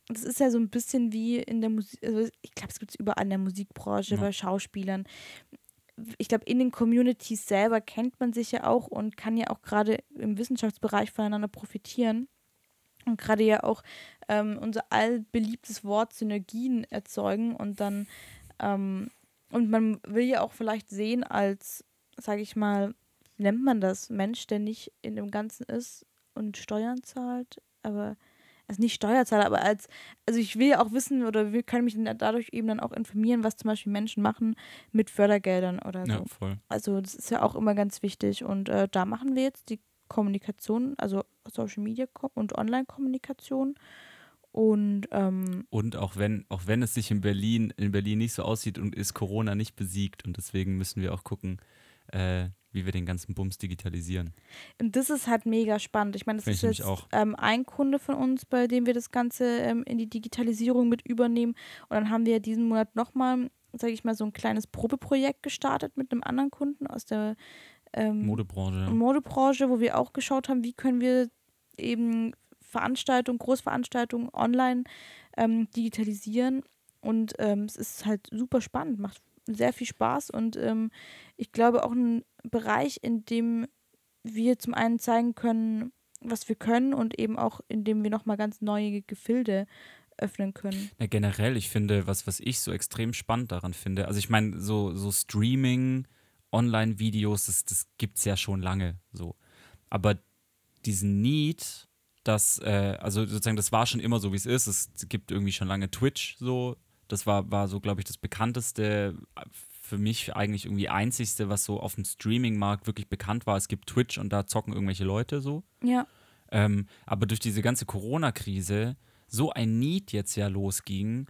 das ist ja so ein bisschen wie in der Musik, also ich glaube, es gibt es überall in der Musikbranche, ja. bei Schauspielern ich glaube, in den Communities selber kennt man sich ja auch und kann ja auch gerade im Wissenschaftsbereich voneinander profitieren. Und gerade ja auch ähm, unser allbeliebtes Wort Synergien erzeugen und dann, ähm, und man will ja auch vielleicht sehen als, sage ich mal, nennt man das, Mensch, der nicht in dem Ganzen ist und Steuern zahlt, aber also nicht Steuerzahler, aber als, also ich will ja auch wissen oder wir können mich dadurch eben dann auch informieren, was zum Beispiel Menschen machen mit Fördergeldern oder so. Ja, voll. Also das ist ja auch immer ganz wichtig und äh, da machen wir jetzt die Kommunikation, also Social Media und Online-Kommunikation. Und, ähm, und auch wenn, auch wenn es sich in Berlin, in Berlin nicht so aussieht und ist Corona nicht besiegt und deswegen müssen wir auch gucken, äh, wie wir den ganzen Bums digitalisieren. Und das ist halt mega spannend. Ich meine, das Find ist jetzt ähm, ein Kunde von uns, bei dem wir das Ganze ähm, in die Digitalisierung mit übernehmen. Und dann haben wir diesen Monat nochmal, sage ich mal, so ein kleines Probeprojekt gestartet mit einem anderen Kunden aus der ähm, Modebranche. Modebranche, wo wir auch geschaut haben, wie können wir eben Veranstaltungen, Großveranstaltungen online ähm, digitalisieren. Und ähm, es ist halt super spannend, macht sehr viel Spaß und ähm, ich glaube auch ein Bereich, in dem wir zum einen zeigen können, was wir können und eben auch, in dem wir nochmal ganz neue Gefilde öffnen können. Ja, generell, ich finde, was, was ich so extrem spannend daran finde, also ich meine, so, so Streaming, Online-Videos, das, das gibt es ja schon lange so. Aber diesen Need dass, äh, also sozusagen, das war schon immer so, wie es ist. Es gibt irgendwie schon lange Twitch so. Das war, war so, glaube ich, das bekannteste, für mich eigentlich irgendwie einzigste, was so auf dem Streaming-Markt wirklich bekannt war. Es gibt Twitch und da zocken irgendwelche Leute so. Ja. Ähm, aber durch diese ganze Corona-Krise so ein Need jetzt ja losging,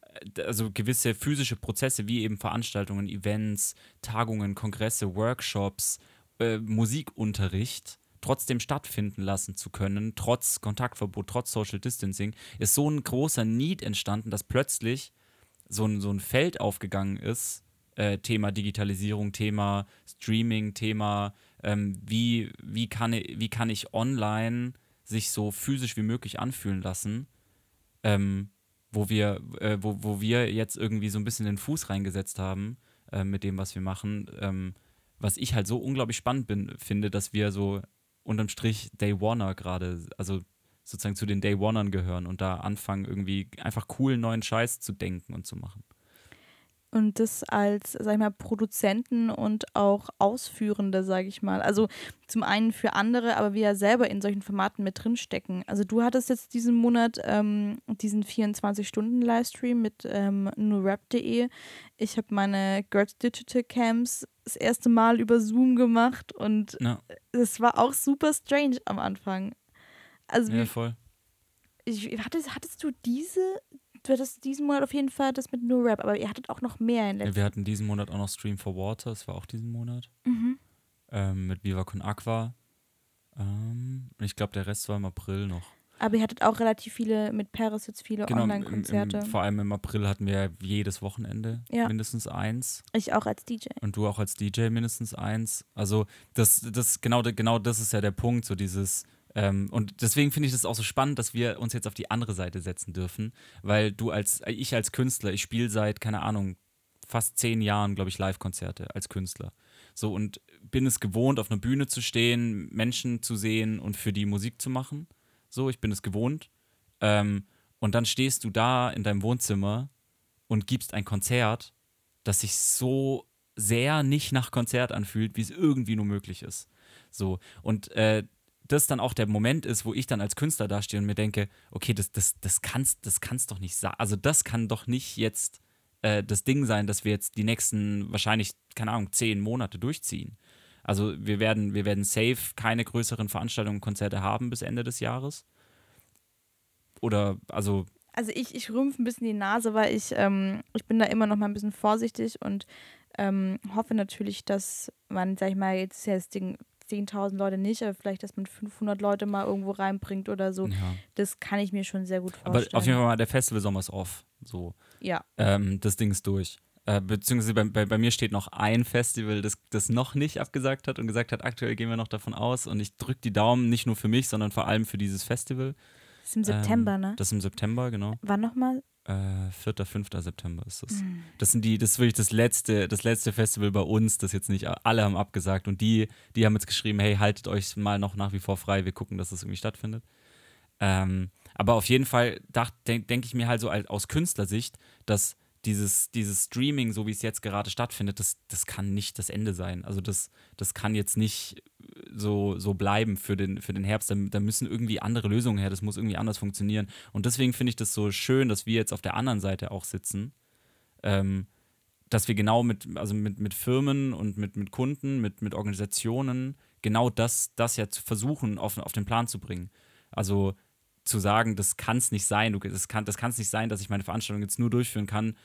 äh, also gewisse physische Prozesse wie eben Veranstaltungen, Events, Tagungen, Kongresse, Workshops, äh, Musikunterricht trotzdem stattfinden lassen zu können, trotz Kontaktverbot, trotz Social Distancing, ist so ein großer Need entstanden, dass plötzlich so ein, so ein Feld aufgegangen ist, äh, Thema Digitalisierung, Thema Streaming, Thema, ähm, wie, wie, kann ich, wie kann ich online sich so physisch wie möglich anfühlen lassen, ähm, wo, wir, äh, wo, wo wir jetzt irgendwie so ein bisschen den Fuß reingesetzt haben äh, mit dem, was wir machen. Ähm, was ich halt so unglaublich spannend bin, finde, dass wir so unterm Strich Day Oneer gerade, also sozusagen zu den Day Oneern gehören und da anfangen, irgendwie einfach coolen neuen Scheiß zu denken und zu machen. Und das als, sag ich mal, Produzenten und auch Ausführende, sage ich mal. Also zum einen für andere, aber wir ja selber in solchen Formaten mit drinstecken. Also du hattest jetzt diesen Monat ähm, diesen 24-Stunden-Livestream mit ähm, nurrap.de. Ich habe meine Girls Digital Camps das erste Mal über Zoom gemacht und es ja. war auch super strange am Anfang. Also ja, voll. Ich, hattest, hattest du diese, du hattest diesen Monat auf jeden Fall das mit No Rap, aber ihr hattet auch noch mehr in letzter ja, Wir hatten diesen Monat auch noch Stream for Water, das war auch diesen Monat. Mhm. Ähm, mit Viva Con Aqua. Ähm, und ich glaube, der Rest war im April noch. Aber ihr hattet auch relativ viele mit Paris jetzt viele genau, Online-Konzerte. Vor allem im April hatten wir jedes Wochenende ja. mindestens eins. Ich auch als DJ. Und du auch als DJ mindestens eins. Also das, das genau, genau das ist ja der Punkt, so dieses ähm, und deswegen finde ich es auch so spannend, dass wir uns jetzt auf die andere Seite setzen dürfen, weil du als, ich als Künstler, ich spiele seit, keine Ahnung, fast zehn Jahren, glaube ich, Live-Konzerte als Künstler. So und bin es gewohnt, auf einer Bühne zu stehen, Menschen zu sehen und für die Musik zu machen. So, ich bin es gewohnt. Ähm, und dann stehst du da in deinem Wohnzimmer und gibst ein Konzert, das sich so sehr nicht nach Konzert anfühlt, wie es irgendwie nur möglich ist. So, und äh, das dann auch der Moment ist, wo ich dann als Künstler dastehe und mir denke, okay, das, das, das kannst das kannst doch nicht sein. Also das kann doch nicht jetzt äh, das Ding sein, dass wir jetzt die nächsten wahrscheinlich, keine Ahnung, zehn Monate durchziehen. Also wir werden, wir werden safe keine größeren Veranstaltungen, Konzerte haben bis Ende des Jahres. Oder also. Also ich, ich rümpfe ein bisschen die Nase, weil ich, ähm, ich bin da immer noch mal ein bisschen vorsichtig und ähm, hoffe natürlich, dass man, sag ich mal, jetzt das Ding 10.000 Leute nicht, aber vielleicht, dass man 500 Leute mal irgendwo reinbringt oder so. Ja. Das kann ich mir schon sehr gut vorstellen. Aber auf jeden Fall mal der Festival Sommer ist off. So. Ja. Ähm, das Ding ist durch. Äh, beziehungsweise bei, bei, bei, mir steht noch ein Festival, das das noch nicht abgesagt hat und gesagt hat, aktuell gehen wir noch davon aus. Und ich drücke die Daumen nicht nur für mich, sondern vor allem für dieses Festival. Das ist im September, ähm, ne? Das ist im September, genau. Wann nochmal? Äh, 4., 5. September ist das. Mhm. Das sind die, das ist wirklich das letzte, das letzte Festival bei uns, das jetzt nicht alle haben abgesagt und die, die haben jetzt geschrieben, hey, haltet euch mal noch nach wie vor frei, wir gucken, dass das irgendwie stattfindet. Ähm, aber auf jeden Fall denke denk ich mir halt so aus Künstlersicht, dass dieses, dieses Streaming, so wie es jetzt gerade stattfindet, das, das kann nicht das Ende sein. Also das, das kann jetzt nicht so, so bleiben für den, für den Herbst. Da, da müssen irgendwie andere Lösungen her, das muss irgendwie anders funktionieren. Und deswegen finde ich das so schön, dass wir jetzt auf der anderen Seite auch sitzen. Ähm, dass wir genau mit, also mit, mit Firmen und mit, mit Kunden, mit, mit Organisationen genau das, das ja zu versuchen, auf, auf den Plan zu bringen. Also zu sagen, das kann es nicht sein, das kann es das nicht sein, dass ich meine Veranstaltung jetzt nur durchführen kann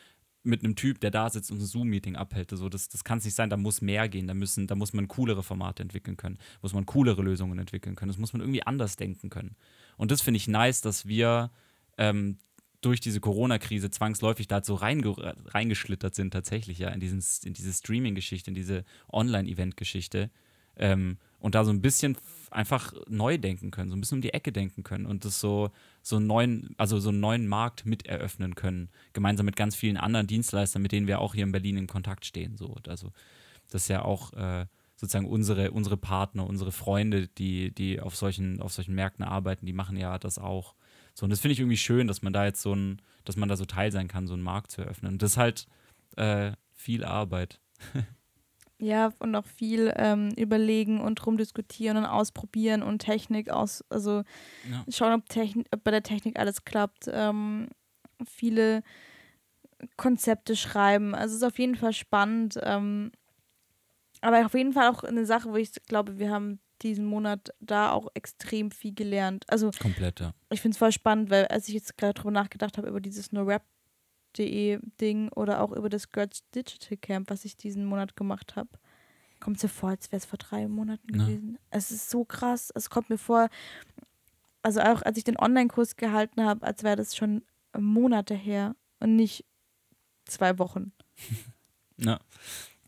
mit einem Typ, der da sitzt und ein Zoom-Meeting abhält. So, das das kann es nicht sein, da muss mehr gehen, da, müssen, da muss man coolere Formate entwickeln können, muss man coolere Lösungen entwickeln können, das muss man irgendwie anders denken können. Und das finde ich nice, dass wir ähm, durch diese Corona-Krise zwangsläufig da so reinge reingeschlittert sind, tatsächlich ja, in, diesen, in diese Streaming-Geschichte, in diese Online-Event-Geschichte. Ähm, und da so ein bisschen einfach neu denken können, so ein bisschen um die Ecke denken können und das so, so einen neuen, also so einen neuen Markt mit eröffnen können, gemeinsam mit ganz vielen anderen Dienstleistern, mit denen wir auch hier in Berlin in Kontakt stehen. So. Also das ist ja auch äh, sozusagen unsere, unsere Partner, unsere Freunde, die, die auf solchen, auf solchen Märkten arbeiten, die machen ja das auch. So, und das finde ich irgendwie schön, dass man da jetzt so ein, dass man da so Teil sein kann, so einen Markt zu eröffnen. Und das ist halt äh, viel Arbeit. Ja, und auch viel ähm, überlegen und rumdiskutieren und ausprobieren und Technik aus, also Ja. schauen, ob, Techn ob bei der Technik alles klappt. Ähm, viele Konzepte schreiben. Also es ist auf jeden Fall spannend. Ähm, aber auf jeden Fall auch eine Sache, wo ich glaube, wir haben diesen Monat da auch extrem viel gelernt. Also Komplett, ja. ich finde es voll spannend, weil als ich jetzt gerade drüber nachgedacht habe über dieses Ding oder auch über das Girls Digital Camp, was ich diesen Monat gemacht habe, kommt es mir vor, als wäre es vor drei Monaten Ja. gewesen. Es ist so krass. Es kommt mir vor, also auch als ich den Online-Kurs gehalten habe, als wäre das schon Monate her und nicht zwei Wochen. Ja,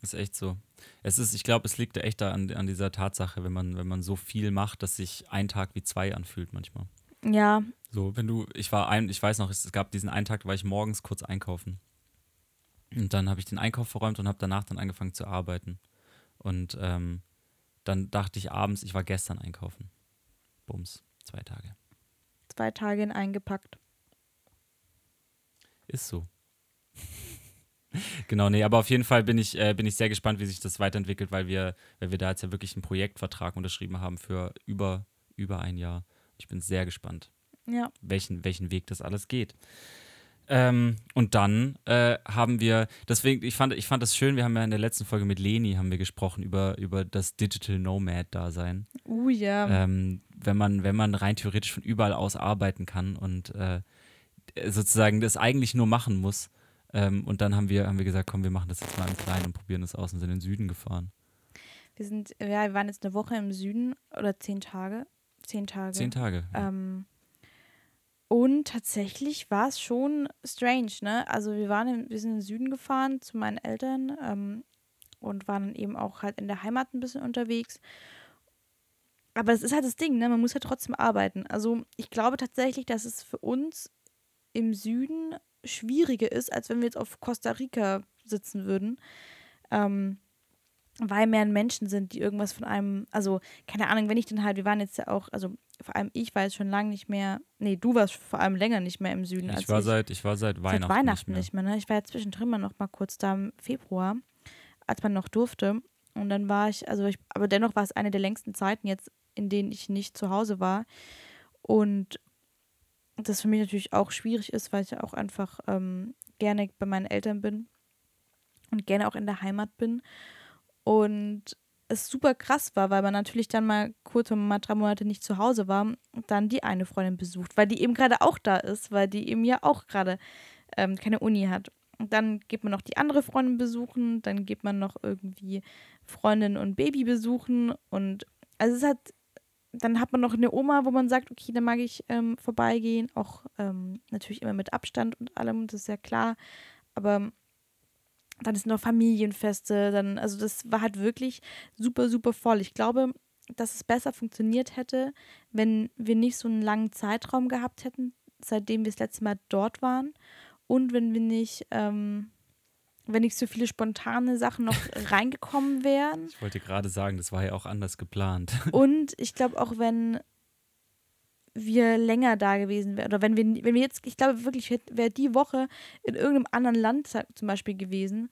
ist echt so. Es ist, ich glaube, es liegt echt da an, an dieser Tatsache, wenn man, wenn man so viel macht, dass sich ein Tag wie zwei anfühlt manchmal. Ja, So, wenn du, ich war ein, ich weiß noch, es gab diesen einen Tag, da war ich morgens kurz einkaufen. Und dann habe ich den Einkauf verräumt und habe danach dann angefangen zu arbeiten. Und ähm, dann dachte ich abends, ich war gestern einkaufen. Bums, zwei Tage. zwei Tage in eingepackt. Ist so. genau, nee, aber auf jeden Fall bin ich, äh, bin ich sehr gespannt, wie sich das weiterentwickelt, weil wir, weil wir da jetzt ja wirklich einen Projektvertrag unterschrieben haben für über, über ein Jahr. Ich bin sehr gespannt, Ja, welchen, welchen Weg das alles geht. Ähm, und dann äh, haben wir, deswegen, ich fand, ich fand das schön, wir haben ja in der letzten Folge mit Leni haben wir gesprochen über, über das Digital Nomad-Dasein. uh ja. Ähm, wenn man, wenn man rein theoretisch von überall aus arbeiten kann und äh, sozusagen das eigentlich nur machen muss. Ähm, und dann haben wir, haben wir gesagt, komm, wir machen das jetzt mal im Kleinen und probieren das aus und sind in den Süden gefahren. Wir sind, ja, wir waren jetzt eine Woche im Süden oder zehn Tage. Zehn Tage. Zehn Tage. Ähm, und tatsächlich war es schon strange, ne? Also wir waren in, wir sind in den Süden gefahren zu meinen Eltern ähm, und waren dann eben auch halt in der Heimat ein bisschen unterwegs. Aber das ist halt das Ding, ne? Man muss ja trotzdem arbeiten. Also ich glaube tatsächlich, dass es für uns im Süden schwieriger ist, als wenn wir jetzt auf Costa Rica sitzen würden. Ähm, weil mehr Menschen sind, die irgendwas von einem, also keine Ahnung, wenn ich dann halt, wir waren jetzt ja auch, also vor allem ich war jetzt schon lange nicht mehr, nee, du warst vor allem länger nicht mehr im Süden. als ich, war seit, ich war seit Weihnachten, seit Weihnachten nicht mehr. ne? Ich war ja zwischendrin mal noch mal kurz da im Februar, als man noch durfte. Und dann war ich, also ich, aber dennoch war es eine der längsten Zeiten jetzt, in denen ich nicht zu Hause war. Und das für mich natürlich auch schwierig ist, weil ich ja auch einfach ähm, gerne bei meinen Eltern bin und gerne auch in der Heimat bin. Und es super krass war, weil man natürlich dann mal kurz mal drei Monate nicht zu Hause war und dann die eine Freundin besucht, weil die eben gerade auch da ist, weil die eben ja auch gerade ähm, keine Uni hat. Und dann geht man noch die andere Freundin besuchen, dann geht man noch irgendwie Freundin und Baby besuchen und also es hat, dann hat man noch eine Oma, wo man sagt, okay, da mag ich ähm, vorbeigehen, auch ähm, natürlich immer mit Abstand und allem, das ist ja klar, aber dann ist noch Familienfeste, dann, also das war halt wirklich super, super voll. Ich glaube, dass es besser funktioniert hätte, wenn wir nicht so einen langen Zeitraum gehabt hätten, seitdem wir das letzte Mal dort waren und wenn wir nicht, ähm, wenn nicht so viele spontane Sachen noch reingekommen wären. Ich wollte gerade sagen, das war ja auch anders geplant. Und ich glaube auch, wenn wir länger da gewesen wären oder wenn wir, wenn wir jetzt, ich glaube wirklich, wäre die Woche in irgendeinem anderen Land zum Beispiel gewesen,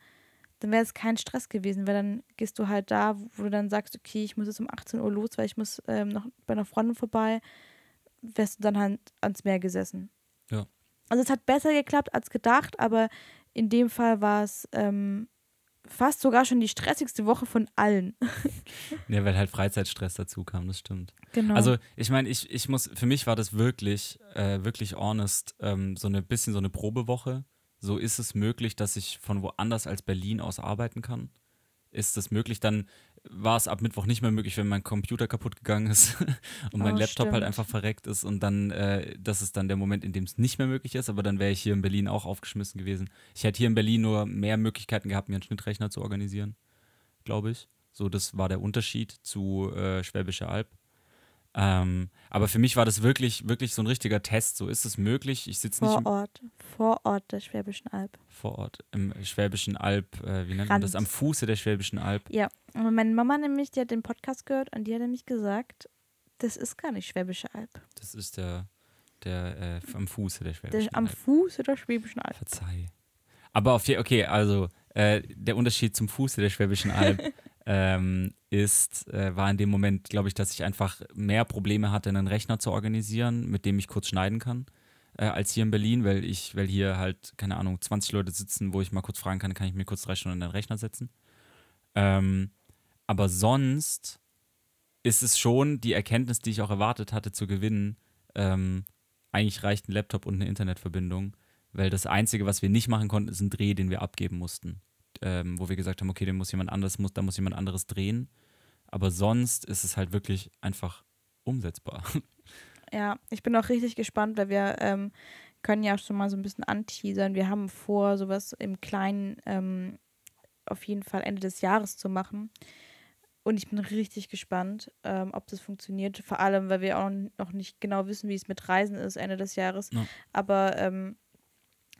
dann wäre es kein Stress gewesen, weil dann gehst du halt da, wo du dann sagst, okay, ich muss jetzt um 18 Uhr los, weil ich muss ähm, noch bei einer Freundin vorbei, wärst du dann halt ans Meer gesessen. Ja. Also es hat besser geklappt als gedacht, aber in dem Fall war es ähm, fast sogar schon die stressigste Woche von allen. ja, weil halt Freizeitstress dazu kam, das stimmt. Genau. Also ich meine, ich, ich muss, für mich war das wirklich, äh, wirklich honest, ähm, so ein bisschen so eine Probewoche. So ist es möglich, dass ich von woanders als Berlin aus arbeiten kann. Ist das möglich? Dann war es ab Mittwoch nicht mehr möglich, wenn mein Computer kaputt gegangen ist und mein Oh, Laptop halt stimmt. einfach verreckt ist und dann, äh, das ist dann der Moment, in dem es nicht mehr möglich ist, aber dann wäre ich hier in Berlin auch aufgeschmissen gewesen. Ich hätte hier in Berlin nur mehr Möglichkeiten gehabt, mir einen Schnittrechner zu organisieren, glaube ich. So, das war der Unterschied zu äh, Schwäbische Alb. Ähm, aber für mich war das wirklich, wirklich so ein richtiger Test. So ist es möglich. Ich sitze nicht vor Ort, vor Ort der Schwäbischen Alb. vor Ort im Schwäbischen Alb, äh, wie nennt man das? Rand. Am Fuße der Schwäbischen Alb. Ja, aber meine Mama nämlich, die hat den Podcast gehört und die hat nämlich gesagt, das ist gar nicht Schwäbische Alb. Das ist der, der äh, am Fuße der Der Schwäbischen am Alb. Fuße der Schwäbischen Alb. Verzeih. Aber auf je, okay, also äh, der Unterschied zum Fuße der Schwäbischen Alb. ähm, ist, äh, war in dem Moment, glaube ich, dass ich einfach mehr Probleme hatte, einen Rechner zu organisieren, mit dem ich kurz schneiden kann, äh, als hier in Berlin, weil ich, weil hier halt, keine Ahnung, 20 Leute sitzen, wo ich mal kurz fragen kann, kann ich mir kurz drei Stunden in den Rechner setzen. Ähm, aber sonst ist es schon die Erkenntnis, die ich auch erwartet hatte zu gewinnen. Ähm, eigentlich reicht ein Laptop und eine Internetverbindung, weil das Einzige, was wir nicht machen konnten, ist ein Dreh, den wir abgeben mussten ähm, wo wir gesagt haben, okay, den muss jemand anderes, muss, da muss jemand anderes drehen. Aber sonst ist es halt wirklich einfach umsetzbar. Ja, ich bin auch richtig gespannt, weil wir ähm, können ja schon mal so ein bisschen anteasern. Wir haben vor, sowas im Kleinen ähm, auf jeden Fall Ende des Jahres zu machen. Und ich bin richtig gespannt, ähm, ob das funktioniert. Vor allem, weil wir auch noch nicht genau wissen, wie es mit Reisen ist Ende des Jahres. Ja. Aber ähm,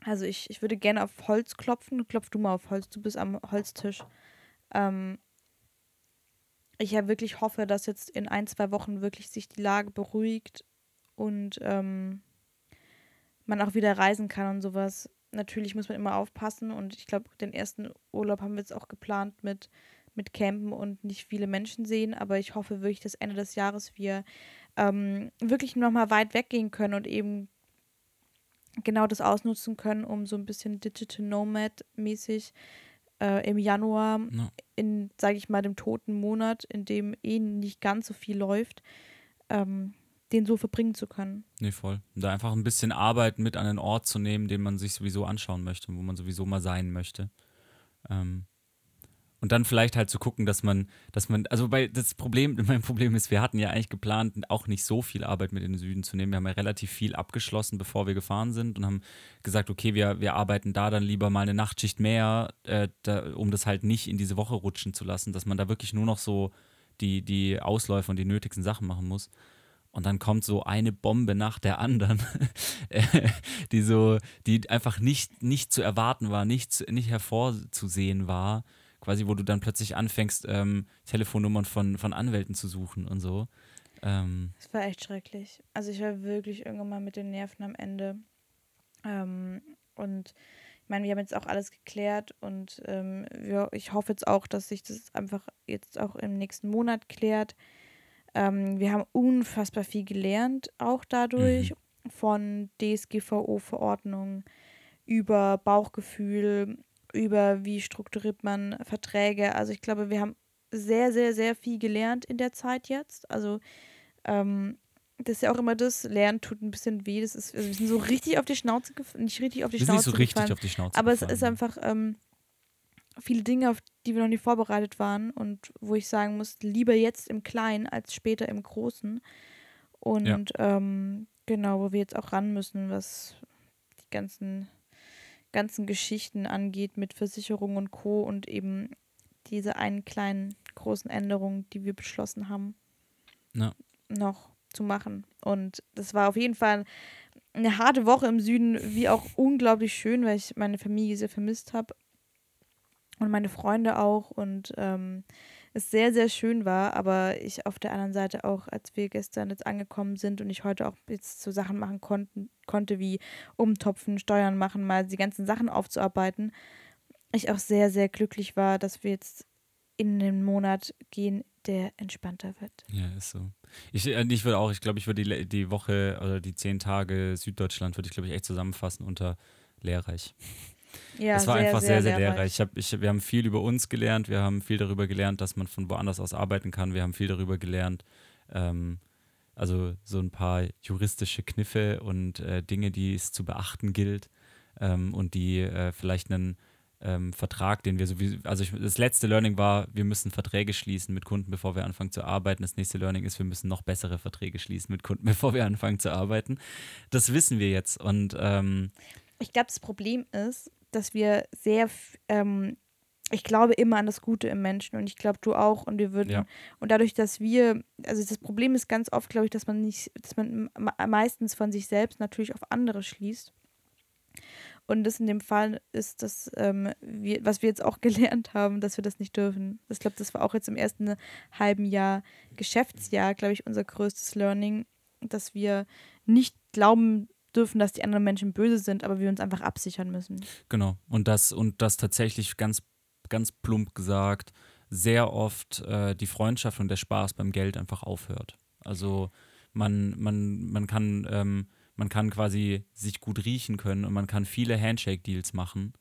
also ich, ich würde gerne auf Holz klopfen. Klopf du mal auf Holz, du bist am Holztisch. Ähm, ich ja wirklich hoffe, dass jetzt in ein, zwei Wochen wirklich sich die Lage beruhigt und ähm, man auch wieder reisen kann und sowas. Natürlich muss man immer aufpassen und ich glaube, den ersten Urlaub haben wir jetzt auch geplant mit, mit Campen und nicht viele Menschen sehen, aber ich hoffe wirklich, dass Ende des Jahres wir ähm, wirklich nochmal weit weggehen können und eben genau das ausnutzen können, um so ein bisschen Digital Nomad-mäßig äh, im Januar, ja. in, sage ich mal, dem toten Monat, in dem eh nicht ganz so viel läuft, ähm, den so verbringen zu können. Nee, voll. Da einfach ein bisschen Arbeit mit an den Ort zu nehmen, den man sich sowieso anschauen möchte, wo man sowieso mal sein möchte. Ähm, und dann vielleicht halt zu gucken, dass man, dass man, also bei das Problem, mein Problem ist, wir hatten ja eigentlich geplant, auch nicht so viel Arbeit mit in den Süden zu nehmen. Wir haben ja relativ viel abgeschlossen, bevor wir gefahren sind und haben gesagt, okay, wir, wir arbeiten da dann lieber mal eine Nachtschicht mehr, äh, da, um das halt nicht in diese Woche rutschen zu lassen, dass man da wirklich nur noch so die, die Ausläufe und die nötigsten Sachen machen muss. Und dann kommt so eine Bombe nach der anderen, die so, die einfach nicht, nicht zu erwarten war, nicht, nicht hervorzusehen war quasi, wo du dann plötzlich anfängst, ähm, Telefonnummern von, von Anwälten zu suchen und so. Ähm, das war echt schrecklich. Also ich war wirklich irgendwann mal mit den Nerven am Ende. Ähm, und ich meine, wir haben jetzt auch alles geklärt und ähm, wir, ich hoffe jetzt auch, dass sich das einfach jetzt auch im nächsten Monat klärt. Ähm, wir haben unfassbar viel gelernt, auch dadurch mhm. von DSGVO-Verordnungen über Bauchgefühl, über wie strukturiert man Verträge. Also ich glaube, wir haben sehr, sehr, sehr viel gelernt in der Zeit jetzt. Also ähm, das ist ja auch immer das, Lernen tut ein bisschen weh. Das ist, also wir sind so richtig auf die Schnauze gefallen, nicht richtig auf die Schnauze nicht so richtig gefallen, auf die Schnauze aber gefallen. es ist einfach ähm, viele Dinge, auf die wir noch nicht vorbereitet waren und wo ich sagen muss, lieber jetzt im Kleinen als später im Großen. Und ja. ähm, genau, wo wir jetzt auch ran müssen, was die ganzen ganzen Geschichten angeht mit Versicherung und Co. und eben diese einen kleinen großen Änderungen, die wir beschlossen haben, ja. noch zu machen. Und das war auf jeden Fall eine harte Woche im Süden, wie auch unglaublich schön, weil ich meine Familie sehr vermisst habe und meine Freunde auch und ähm, es sehr, sehr schön war, aber ich auf der anderen Seite auch, als wir gestern jetzt angekommen sind und ich heute auch jetzt so Sachen machen konnten, konnte, wie umtopfen, Steuern machen, mal die ganzen Sachen aufzuarbeiten, ich auch sehr, sehr glücklich war, dass wir jetzt in den Monat gehen, der entspannter wird. Ja, ist so. Ich, äh, ich würde auch, ich glaube, ich würde die, die Woche oder die zehn Tage Süddeutschland würde ich, glaube ich, echt zusammenfassen unter lehrreich. Ja, es war sehr, einfach sehr, sehr, sehr lehrreich. Ich hab, ich, wir haben viel über uns gelernt, wir haben viel darüber gelernt, dass man von woanders aus arbeiten kann, wir haben viel darüber gelernt, ähm, also so ein paar juristische Kniffe und äh, Dinge, die es zu beachten gilt ähm, und die äh, vielleicht einen ähm, Vertrag, den wir sowieso, also ich, das letzte Learning war, wir müssen Verträge schließen mit Kunden, bevor wir anfangen zu arbeiten. Das nächste Learning ist, wir müssen noch bessere Verträge schließen mit Kunden, bevor wir anfangen zu arbeiten. Das wissen wir jetzt und ähm, ich glaube, das Problem ist, dass wir sehr, ähm, ich glaube immer an das Gute im Menschen und ich glaube, du auch und wir würden, ja. und dadurch, dass wir, also das Problem ist ganz oft, glaube ich, dass man nicht, dass man meistens von sich selbst natürlich auf andere schließt. Und das in dem Fall ist das, ähm, wir, was wir jetzt auch gelernt haben, dass wir das nicht dürfen. Ich glaube, das war auch jetzt im ersten halben Jahr Geschäftsjahr, glaube ich, unser größtes Learning, dass wir nicht glauben dürfen, dass die anderen Menschen böse sind, aber wir uns einfach absichern müssen. Genau. Und das, und das tatsächlich ganz, ganz plump gesagt, sehr oft äh, die Freundschaft und der Spaß beim Geld einfach aufhört. Also man, man, man kann, ähm, man kann quasi sich gut riechen können und man kann viele Handshake-Deals machen.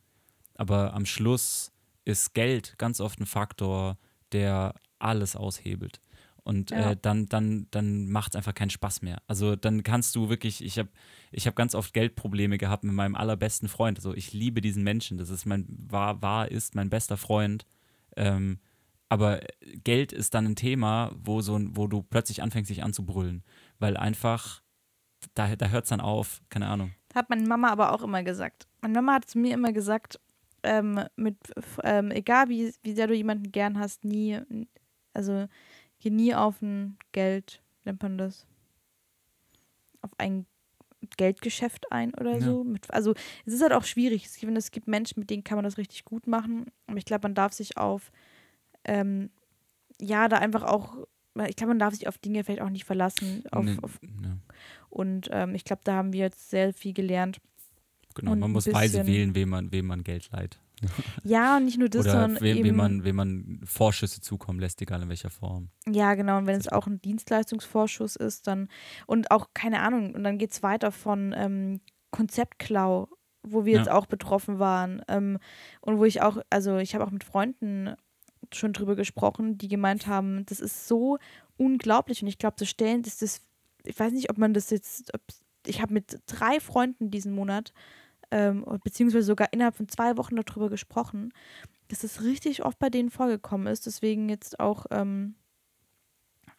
Aber am Schluss ist Geld ganz oft ein Faktor, der alles aushebelt. Und Ja. äh, dann, dann, dann macht es einfach keinen Spaß mehr. Also dann kannst du wirklich, ich habe ich hab ganz oft Geldprobleme gehabt mit meinem allerbesten Freund. Also ich liebe diesen Menschen. Das ist mein, war, war, ist mein bester Freund. Ähm, aber Geld ist dann ein Thema, wo, so, wo du plötzlich anfängst, dich anzubrüllen. Weil einfach, da, da hört es dann auf, keine Ahnung. Hat meine Mama aber auch immer gesagt. Meine Mama hat zu mir immer gesagt, ähm, mit, ähm, egal wie, wie sehr du jemanden gern hast, nie, also geh nie auf ein Geld, nennt man das, auf ein Geldgeschäft ein oder Ja. so. Mit, also es ist halt auch schwierig. Es gibt, es gibt Menschen, mit denen kann man das richtig gut machen. Aber ich glaube, man darf sich auf, ähm, ja, da einfach auch, ich glaube, man darf sich auf Dinge vielleicht auch nicht verlassen. Auf, Ne- auf, ja, und ähm, ich glaube, da haben wir jetzt sehr viel gelernt. genau, Und man muss weise wählen, wem man, wem man Geld leiht. Ja, und nicht nur das, Oder sondern wem, eben, wem, man, wem man Vorschüsse zukommen lässt, egal in welcher Form. ja, genau, und wenn es auch ein Dienstleistungsvorschuss ist, dann und auch, keine Ahnung, und dann geht es weiter von ähm, Konzeptklau, wo wir Ja. jetzt auch betroffen waren. Ähm, und wo ich auch, also ich habe auch mit Freunden schon drüber gesprochen, die gemeint haben, das ist so unglaublich und ich glaube, das stellen, das das, ich weiß nicht, ob man das jetzt, ich habe mit drei Freunden diesen Monat, ähm, beziehungsweise sogar innerhalb von zwei Wochen darüber gesprochen, dass es richtig oft bei denen vorgekommen ist. Deswegen jetzt auch ähm,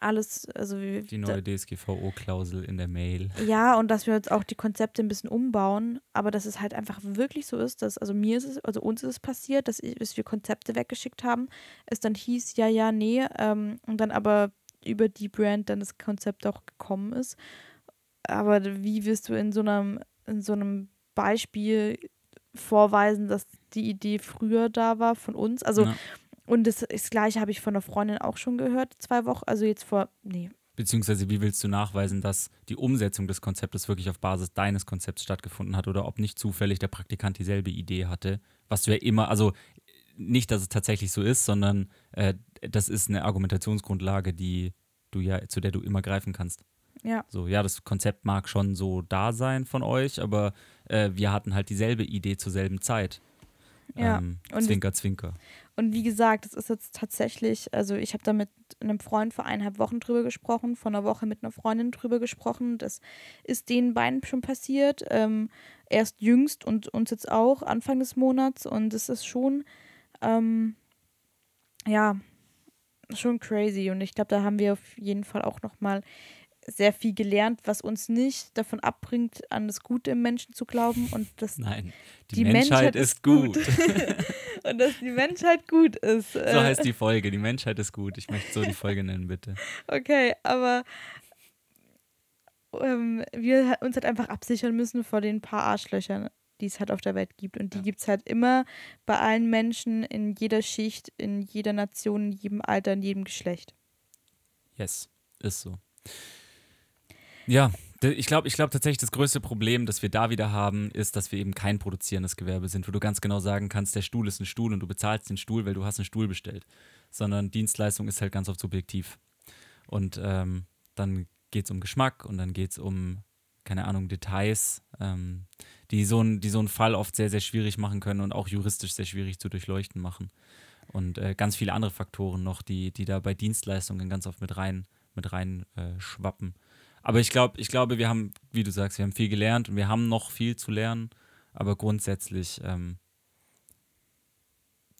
alles, also wie, Die neue DSGVO-Klausel in der Mail. ja, und dass wir jetzt auch die Konzepte ein bisschen umbauen, aber dass es halt einfach wirklich so ist, dass, also mir ist es, also uns ist es passiert, dass, ich, dass wir Konzepte weggeschickt haben, es dann hieß, ja, ja, nee, ähm, und dann aber über die Brand dann das Konzept auch gekommen ist. Aber wie wirst du in so einem, in so einem Beispiel vorweisen, dass die Idee früher da war von uns? Also, Ja. und das, das gleiche habe ich von einer Freundin auch schon gehört, zwei Wochen, also jetzt vor, nee, Beziehungsweise wie willst du nachweisen, dass die Umsetzung des Konzeptes wirklich auf Basis deines Konzepts stattgefunden hat oder ob nicht zufällig der Praktikant dieselbe Idee hatte, was du ja immer, also nicht, dass es tatsächlich so ist, sondern äh, das ist eine Argumentationsgrundlage, die du ja, zu der du immer greifen kannst. ja. So, ja, das Konzept mag schon so da sein von euch, aber äh, wir hatten halt dieselbe Idee zur selben Zeit. Ja, Ähm, und- zwinker, zwinker. Und wie gesagt, es ist jetzt tatsächlich, also ich habe da mit einem Freund vor eineinhalb Wochen drüber gesprochen, vor einer Woche mit einer Freundin drüber gesprochen. Das ist den beiden schon passiert. Ähm, erst jüngst und uns jetzt auch Anfang des Monats. Und es ist schon, ähm, ja, schon crazy. Und ich glaube, da haben wir auf jeden Fall auch nochmal sehr viel gelernt, was uns nicht davon abbringt, an das Gute im Menschen zu glauben und das Nein, die, Die Menschheit, Menschheit ist gut. gut. und dass die Menschheit gut ist. so Äh, heißt die Folge. Die Menschheit ist gut. Ich möchte so die Folge nennen, bitte. Okay, aber ähm, wir uns halt einfach absichern müssen vor den paar Arschlöchern, die es halt auf der Welt gibt. Und die Ja. gibt es halt immer bei allen Menschen, in jeder Schicht, in jeder Nation, in jedem Alter, in jedem Geschlecht. Yes, ist so. Ja, ich glaube ich glaub tatsächlich, das größte Problem, das wir da wieder haben, ist, dass wir eben kein produzierendes Gewerbe sind, wo du ganz genau sagen kannst, der Stuhl ist ein Stuhl und du bezahlst den Stuhl, weil du hast einen Stuhl bestellt. Sondern Dienstleistung ist halt ganz oft subjektiv. Und ähm, dann geht es um Geschmack und dann geht es um, keine Ahnung, Details, ähm, die, so ein, die so einen Fall oft sehr, sehr schwierig machen können und auch juristisch sehr schwierig zu durchleuchten machen. Und äh, ganz viele andere Faktoren noch, die, die da bei Dienstleistungen ganz oft mit rein, mit rein äh, schwappen. Aber ich glaube, ich glaube, wir haben, wie du sagst, wir haben viel gelernt und wir haben noch viel zu lernen. Aber grundsätzlich, ähm,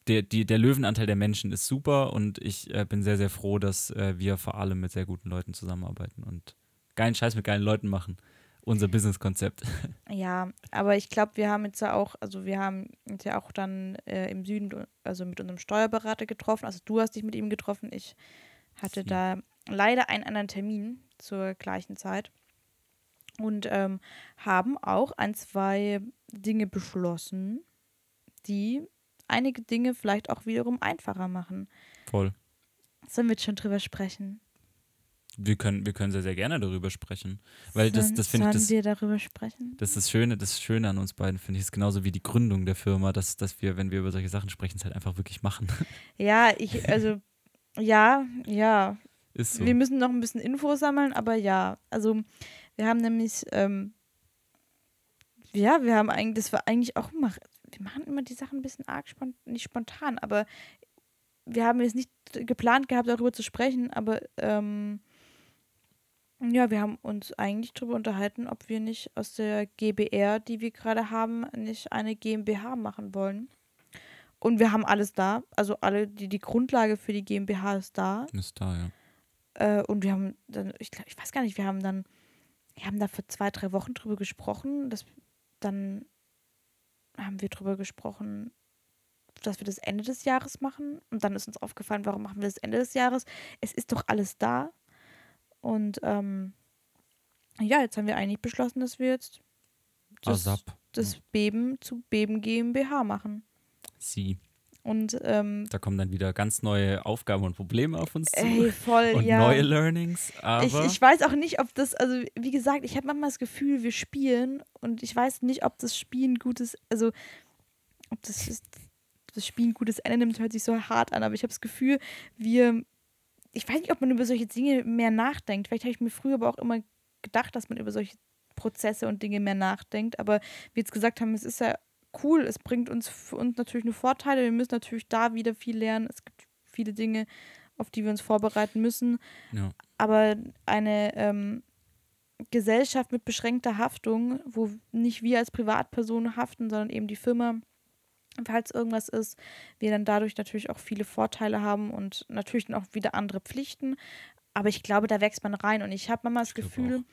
der, die, der Löwenanteil der Menschen ist super und ich äh, bin sehr, sehr froh, dass äh, wir vor allem mit sehr guten Leuten zusammenarbeiten und geilen Scheiß mit geilen Leuten machen. Unser Businesskonzept. Ja, aber ich glaube, wir haben jetzt ja auch, also wir haben uns ja auch dann äh, im Süden, also mit unserem Steuerberater getroffen. Also du hast dich mit ihm getroffen. Ich hatte Sie. da leider einen anderen Termin zur gleichen Zeit. Und ähm, haben auch ein, zwei Dinge beschlossen, die einige Dinge vielleicht auch wiederum einfacher machen. Voll. Sollen wir jetzt schon drüber sprechen? Wir können, wir können sehr, sehr gerne darüber sprechen. Weil das, das finde ich, das, wir darüber sprechen? das ist das Schöne, das Schöne an uns beiden, finde ich, ist genauso wie die Gründung der Firma, dass, dass wir, wenn wir über solche Sachen sprechen, es halt einfach wirklich machen. Ja, ich, also, ja, ja. Ist so. Wir müssen noch ein bisschen Infos sammeln, aber ja. Also, wir haben nämlich, ähm, ja, wir haben eigentlich, das war eigentlich auch immer, wir machen immer die Sachen ein bisschen arg spontan, nicht spontan, aber wir haben jetzt nicht geplant gehabt, darüber zu sprechen, aber ähm, ja, wir haben uns eigentlich darüber unterhalten, ob wir nicht aus der GBR, die wir gerade haben, nicht eine GmbH machen wollen. Und wir haben alles da, also alle, die, die Grundlage für die GmbH ist da. Ist da, ja. Äh, und wir haben dann, ich, glaub, ich weiß gar nicht, wir haben dann, wir haben da für zwei, drei Wochen drüber gesprochen. Dass, dann haben wir drüber gesprochen, dass wir das Ende des Jahres machen. Und dann ist uns aufgefallen, warum machen wir das Ende des Jahres? Es ist doch alles da. Und ähm, ja, jetzt haben wir eigentlich beschlossen, dass wir jetzt das, das Beben zu Beben GmbH machen. Sie. Und ähm, Da kommen dann wieder ganz neue Aufgaben und Probleme auf uns zu. ey, voll, und ja. neue Learnings. Ich, ich weiß auch nicht, ob das, also wie gesagt, ich habe manchmal das Gefühl, wir spielen und ich weiß nicht, ob das Spielen gutes, also ob das, ist, das Spielen gutes Ende nimmt, hört sich so hart an, aber ich habe das Gefühl, wir, ich weiß nicht, ob man über solche Dinge mehr nachdenkt. Vielleicht habe ich mir früher aber auch immer gedacht, dass man über solche Prozesse und Dinge mehr nachdenkt, aber wie jetzt gesagt haben, es ist ja cool, es bringt uns für uns natürlich nur Vorteile, wir müssen natürlich da wieder viel lernen, es gibt viele Dinge, auf die wir uns vorbereiten müssen. Ja. aber eine ähm, Gesellschaft mit beschränkter Haftung, wo nicht wir als Privatperson haften, sondern eben die Firma, falls irgendwas ist, wir dann dadurch natürlich auch viele Vorteile haben und natürlich dann auch wieder andere Pflichten. Aber ich glaube, da wächst man rein. Und ich habe manchmal das Ich Gefühl,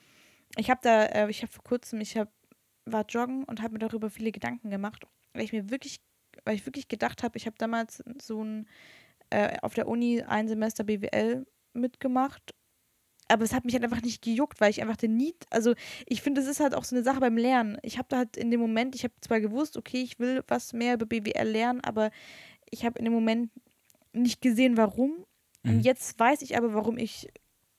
ich habe da, äh, ich habe vor kurzem, ich hab, war joggen und habe mir darüber viele Gedanken gemacht, weil ich mir wirklich, weil ich wirklich gedacht habe, ich habe damals so ein äh, auf der Uni ein Semester BWL mitgemacht. Aber es hat mich halt einfach nicht gejuckt, weil ich einfach den Need, also ich finde, das ist halt auch so eine Sache beim Lernen. Ich habe da halt in dem Moment, ich habe zwar gewusst, okay, ich will was mehr über BWL lernen, aber ich habe in dem Moment nicht gesehen, warum. Mhm. Und jetzt weiß ich aber, warum ich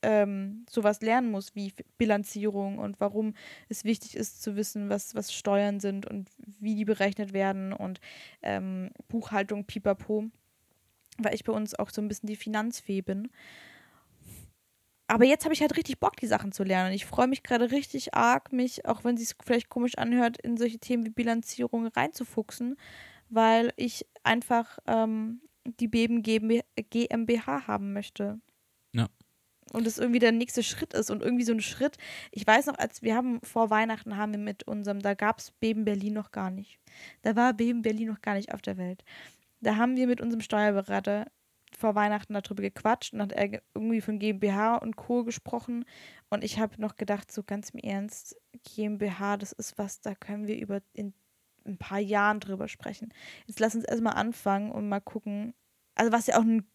ähm, sowas lernen muss, wie Bilanzierung und warum es wichtig ist zu wissen, was, was Steuern sind und wie die berechnet werden und ähm, Buchhaltung, pipapo weil ich bei uns auch so ein bisschen die Finanzfee bin. Aber jetzt habe ich halt richtig Bock, die Sachen zu lernen. Ich freue mich gerade richtig arg, mich, auch wenn es sich vielleicht komisch anhört, in solche Themen wie Bilanzierung reinzufuchsen, weil ich einfach ähm, die Beben GmbH haben möchte. Und es irgendwie der nächste Schritt ist und irgendwie so ein Schritt. Ich weiß noch, als wir haben vor Weihnachten haben wir mit unserem, da gab es Beben Berlin noch gar nicht. Da war Beben Berlin noch gar nicht auf der Welt. Da haben wir mit unserem Steuerberater vor Weihnachten darüber gequatscht und hat er ge- irgendwie von GmbH und Co. gesprochen. Und ich habe noch gedacht, so ganz im Ernst, GmbH, das ist was, da können wir über in ein paar Jahren drüber sprechen. Jetzt lass uns erstmal anfangen und mal gucken. Also was ja auch ein,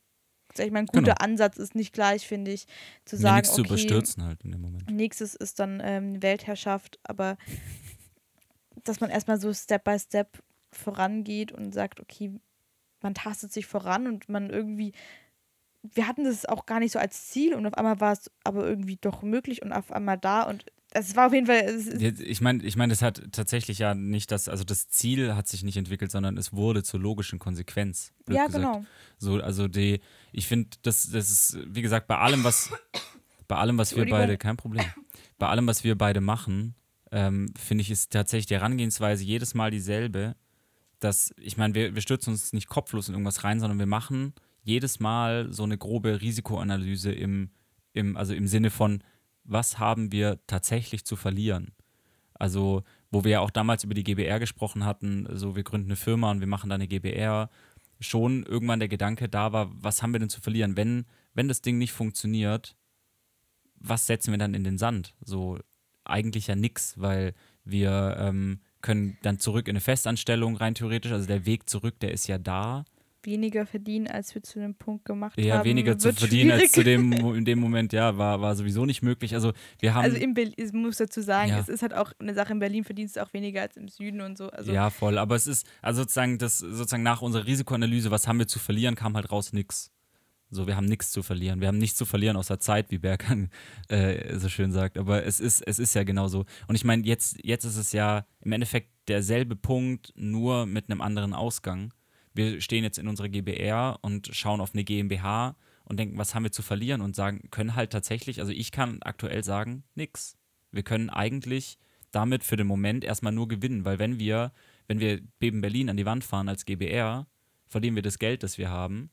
sag ich mal, ein guter Genau. Ansatz ist, nicht gleich, finde ich, zu Mir sagen, nichts zu okay, überstürzen halt in dem Moment. Nächstes ist dann ähm, Weltherrschaft, aber dass man erstmal so Step by Step vorangeht und sagt, okay, man tastet sich voran und man irgendwie, wir hatten das auch gar nicht so als Ziel und auf einmal war es aber irgendwie doch möglich und auf einmal da und es war auf jeden Fall, es Ich meine, ich mein, das hat tatsächlich ja nicht das, also das Ziel hat sich nicht entwickelt, sondern es wurde zur logischen Konsequenz. ja gesagt. genau. So, also die, ich finde, das, das ist, wie gesagt, bei allem, was, bei allem, was wir beide, kein Problem, bei allem, was wir beide machen, ähm, finde ich, ist tatsächlich die Herangehensweise jedes Mal dieselbe. Dass, ich meine, wir, wir stürzen uns nicht kopflos in irgendwas rein, sondern wir machen jedes Mal so eine grobe Risikoanalyse im, im, also im Sinne von, was haben wir tatsächlich zu verlieren? Also, wo wir ja auch damals über die GBR gesprochen hatten, so wir gründen eine Firma und wir machen da eine GBR, schon irgendwann der Gedanke da war, was haben wir denn zu verlieren? Wenn, wenn das Ding nicht funktioniert, was setzen wir dann in den Sand? So, eigentlich ja nix, weil wir ähm, können dann zurück in eine Festanstellung rein theoretisch. Also der Weg zurück, der ist ja da. Weniger verdienen, als wir zu dem Punkt gemacht Eher haben. weniger zu verdienen als schwierig. zu dem, in dem Moment, ja, war, war sowieso nicht möglich. Also wir haben. Also in Berlin, ich muss dazu sagen, Ja. es ist halt auch eine Sache, in Berlin verdienst du auch weniger als im Süden und so. Also ja, voll. Aber es ist, also sozusagen, das, sozusagen nach unserer Risikoanalyse, was haben wir zu verlieren, kam halt raus nix. So, wir haben nichts zu verlieren. Wir haben nichts zu verlieren außer Zeit, wie Berghang äh, so schön sagt. Aber es ist, es ist ja genau so. Und ich meine, jetzt, jetzt ist es ja im Endeffekt derselbe Punkt, nur mit einem anderen Ausgang. Wir stehen jetzt in unserer GBR und schauen auf eine GmbH und denken, was haben wir zu verlieren und sagen, können halt tatsächlich, also ich kann aktuell sagen, nix. Wir können eigentlich damit für den Moment erstmal nur gewinnen, weil wenn wir, wenn wir Beben Berlin an die Wand fahren als GBR, verlieren wir das Geld, das wir haben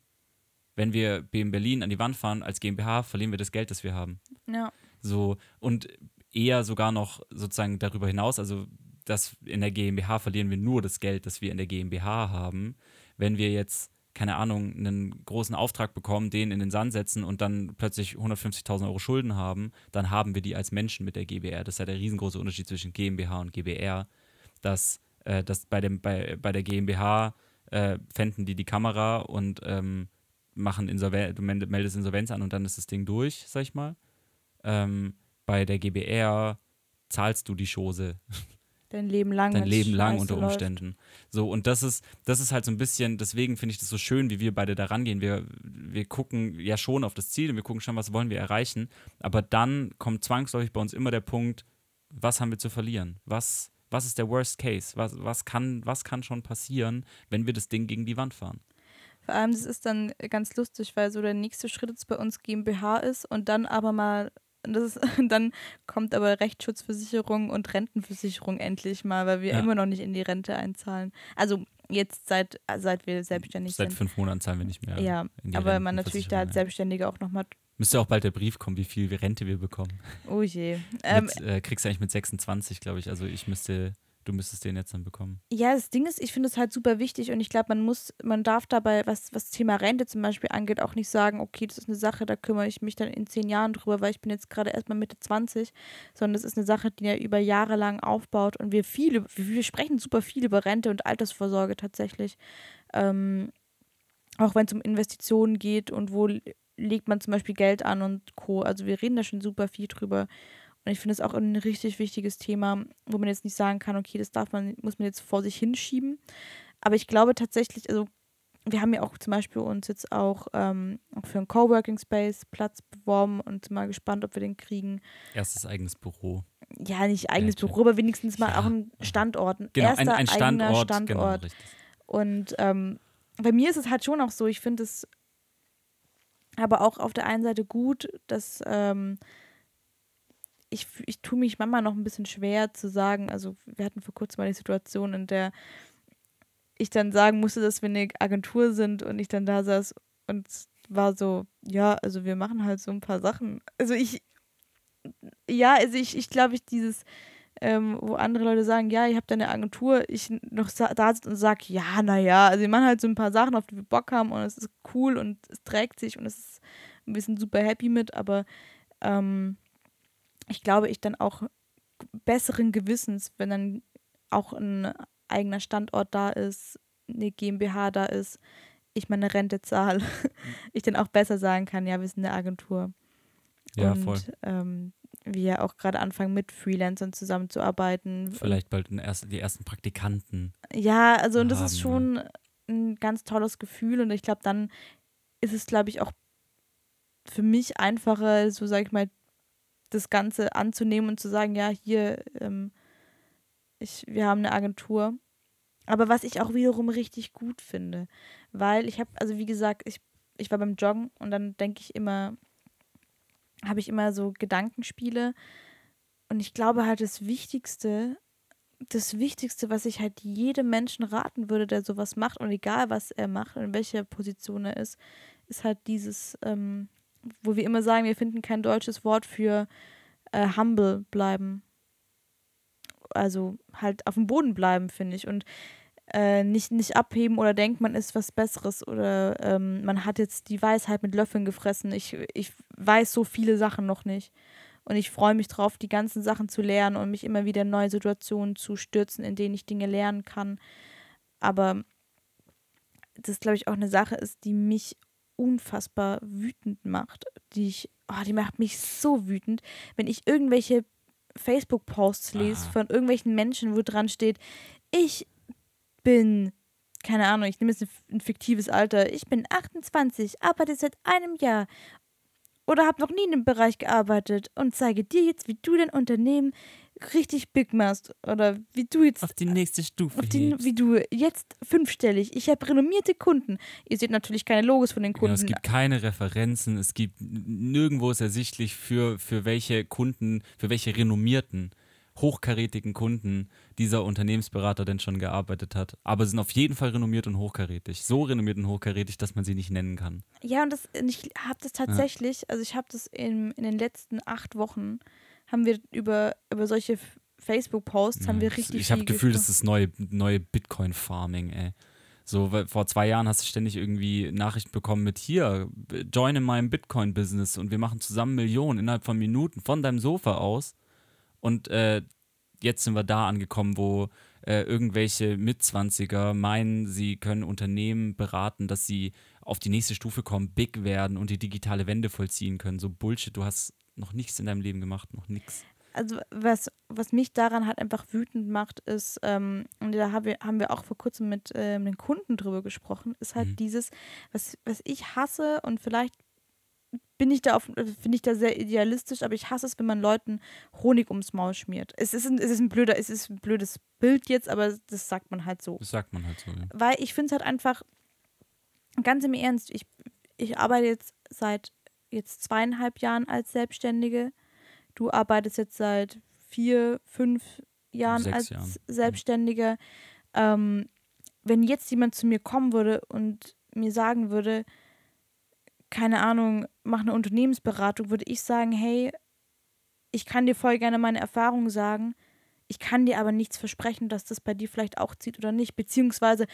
wenn wir BM Berlin an die Wand fahren als GmbH, verlieren wir das Geld, das wir haben. Ja. So, und eher sogar noch sozusagen darüber hinaus, also dass in der GmbH verlieren wir nur das Geld, das wir in der GmbH haben. Wenn wir jetzt, keine Ahnung, einen großen Auftrag bekommen, den in den Sand setzen und dann plötzlich 150.000 Euro Schulden haben, dann haben wir die als Menschen mit der GBR. Das ist ja der riesengroße Unterschied zwischen GmbH und GBR, dass, äh, dass bei, dem, bei, bei der GmbH äh, fänden die die Kamera und ähm, machen Insolvenz, du meldest Insolvenz an und dann ist das Ding durch, sag ich mal. Ähm, bei der GBR zahlst du die Chose. Dein Leben lang. Dein Leben lang unter Umständen. Läuft. So, und das ist, das ist halt so ein bisschen, deswegen finde ich das so schön, wie wir beide da rangehen. Wir, wir gucken ja schon auf das Ziel und wir gucken schon, was wollen wir erreichen. Aber dann kommt zwangsläufig bei uns immer der Punkt, was haben wir zu verlieren? Was, was ist der Worst Case? Was, was, kann, was kann schon passieren, wenn wir das Ding gegen die Wand fahren? Vor allem, das ist dann ganz lustig, weil so der nächste Schritt jetzt bei uns GmbH ist und dann aber mal, ist, dann kommt aber Rechtsschutzversicherung und Rentenversicherung endlich mal, weil wir Ja. immer noch nicht in die Rente einzahlen. Also jetzt seit, seit wir selbstständig Seit sind. fünf Monaten zahlen wir nicht mehr. Ja, aber man natürlich da als. Selbstständiger auch nochmal, Müsste auch bald der Brief kommen, wie viel Rente wir bekommen. oh je. Ähm, mit, äh, kriegst du eigentlich mit 26, glaube ich. Also ich müsste, du müsstest den jetzt dann bekommen. Ja, das Ding ist, ich finde es halt super wichtig und ich glaube, man muss, man darf dabei, was, was Thema Rente zum Beispiel angeht, auch nicht sagen, okay, das ist eine Sache, da kümmere ich mich dann in zehn Jahren drüber, weil ich bin jetzt gerade erstmal Mitte 20, sondern das ist eine Sache, die ja über Jahre lang aufbaut und wir viele, wir, sprechen super viel über Rente und Altersvorsorge tatsächlich. Ähm, auch wenn es um Investitionen geht und wo legt man zum Beispiel Geld an und Co. Also wir reden da schon super viel drüber. Und ich finde es auch ein richtig wichtiges Thema, wo man jetzt nicht sagen kann, okay, das darf man, muss man jetzt vor sich hinschieben. Aber ich glaube tatsächlich, also wir haben ja auch zum Beispiel uns jetzt auch ähm, für einen Coworking Space Platz beworben und mal gespannt, ob wir den kriegen. Erstes eigenes Büro. Ja, nicht eigenes Ja, Büro, aber wenigstens mal Ja. auch ein Standort. Ein Genau, erster ein, ein Standort. Genau, Standort. richtig. Und ähm, bei mir ist es halt schon auch so, ich finde es aber auch auf der einen Seite gut, dass ähm, ich, ich tue mich manchmal noch ein bisschen schwer zu sagen, also wir hatten vor kurzem mal die Situation, in der ich dann sagen musste, dass wir eine Agentur sind und ich dann da saß und war so, ja, also wir machen halt so ein paar Sachen. Also ich, ja, also ich, ich glaube, ich dieses, ähm, wo andere Leute sagen, ja, ihr habt eine Agentur, ich noch da sitze und sage, ja, naja, also wir machen halt so ein paar Sachen, auf die wir Bock haben und es ist cool und es trägt sich und es ist, wir sind super happy mit, aber ähm, ich glaube, ich dann auch besseren Gewissens, wenn dann auch ein eigener Standort da ist, eine GmbH da ist, ich meine Rente zahle, ich dann auch besser sagen kann, ja, wir sind eine Agentur. Ja, und voll. Ähm, wir auch gerade anfangen, mit Freelancern zusammenzuarbeiten. Vielleicht bald erst, die ersten Praktikanten. Ja, also und das ist schon ein ganz tolles Gefühl und ich glaube, dann ist es, glaube ich, auch für mich einfacher, so sage ich mal, das Ganze anzunehmen und zu sagen, ja, hier, ähm, ich, wir haben eine Agentur. Aber was ich auch wiederum richtig gut finde, weil ich habe, also wie gesagt, ich, ich war beim Joggen und dann denke ich immer, habe ich immer so Gedankenspiele und ich glaube halt das Wichtigste, das Wichtigste, was ich halt jedem Menschen raten würde, der sowas macht und egal was er macht in welcher Position er ist, ist halt dieses, ähm, wo wir immer sagen, wir finden kein deutsches Wort für äh, humble bleiben. Also halt auf dem Boden bleiben, finde ich. Und äh, nicht, nicht abheben oder denkt, man ist was Besseres oder ähm, man hat jetzt die Weisheit mit Löffeln gefressen. Ich, ich weiß so viele Sachen noch nicht. Und ich freue mich drauf, die ganzen Sachen zu lernen und mich immer wieder in neue Situationen zu stürzen, in denen ich Dinge lernen kann. Aber das, glaube ich, auch eine Sache ist, die mich unfassbar wütend macht. Die ich, oh, die macht mich so wütend, wenn ich irgendwelche Facebook-Posts lese Ah. von irgendwelchen Menschen, wo dran steht, ich bin keine Ahnung, ich nehme jetzt ein, ein fiktives Alter. Ich bin 28, arbeite seit einem Jahr oder habe noch nie in dem Bereich gearbeitet und zeige dir jetzt, wie du dein Unternehmen richtig big machst oder wie du jetzt Auf die nächste Stufe. auf die, wie du jetzt fünfstellig. Ich habe renommierte Kunden. Ihr seht natürlich keine Logos von den Genau, Kunden. es gibt keine Referenzen, es gibt nirgendwo ist ersichtlich für, für welche Kunden, für welche renommierten, hochkarätigen Kunden dieser Unternehmensberater denn schon gearbeitet hat. Aber sie sind auf jeden Fall renommiert und hochkarätig. So renommiert und hochkarätig, dass man sie nicht nennen kann. Ja, und das, ich habe das tatsächlich, also ich habe das in, in den letzten acht Wochen, haben wir über, über solche Facebook-Posts, haben wir Ja, richtig ich habe Gefühl, das ist neue, neue Bitcoin-Farming, ey. So, vor zwei Jahren hast du ständig irgendwie Nachrichten bekommen mit hier, join in meinem Bitcoin-Business und wir machen zusammen Millionen innerhalb von Minuten von deinem Sofa aus. Und äh, jetzt sind wir da angekommen, wo äh, irgendwelche Mitzwanziger meinen, sie können Unternehmen beraten, dass sie auf die nächste Stufe kommen, big werden und die digitale Wende vollziehen können. So Bullshit, du hast noch nichts in deinem Leben gemacht, noch nichts. also was, was mich daran halt einfach wütend macht, ist, ähm, und da haben wir, haben wir auch vor kurzem mit ähm, den Kunden drüber gesprochen, ist halt Mhm. dieses, was, was ich hasse und vielleicht bin ich da auf, äh, finde ich da sehr idealistisch, aber ich hasse es, wenn man Leuten Honig ums Maul schmiert. Es ist ein, es ist ein blöder, es ist ein blödes Bild jetzt, aber das sagt man halt so. Das sagt man halt so. Ja. Weil ich finde es halt einfach, ganz im Ernst, ich, ich arbeite jetzt seit jetzt zweieinhalb Jahren als Selbstständige. Du arbeitest jetzt seit vier, fünf Jahren Sechs als Jahren. Selbstständiger. Ähm, wenn jetzt jemand zu mir kommen würde und mir sagen würde, keine Ahnung, mach eine Unternehmensberatung, würde ich sagen, hey, ich kann dir voll gerne meine Erfahrungen sagen, ich kann dir aber nichts versprechen, dass das bei dir vielleicht auch zieht oder nicht. Beziehungsweise,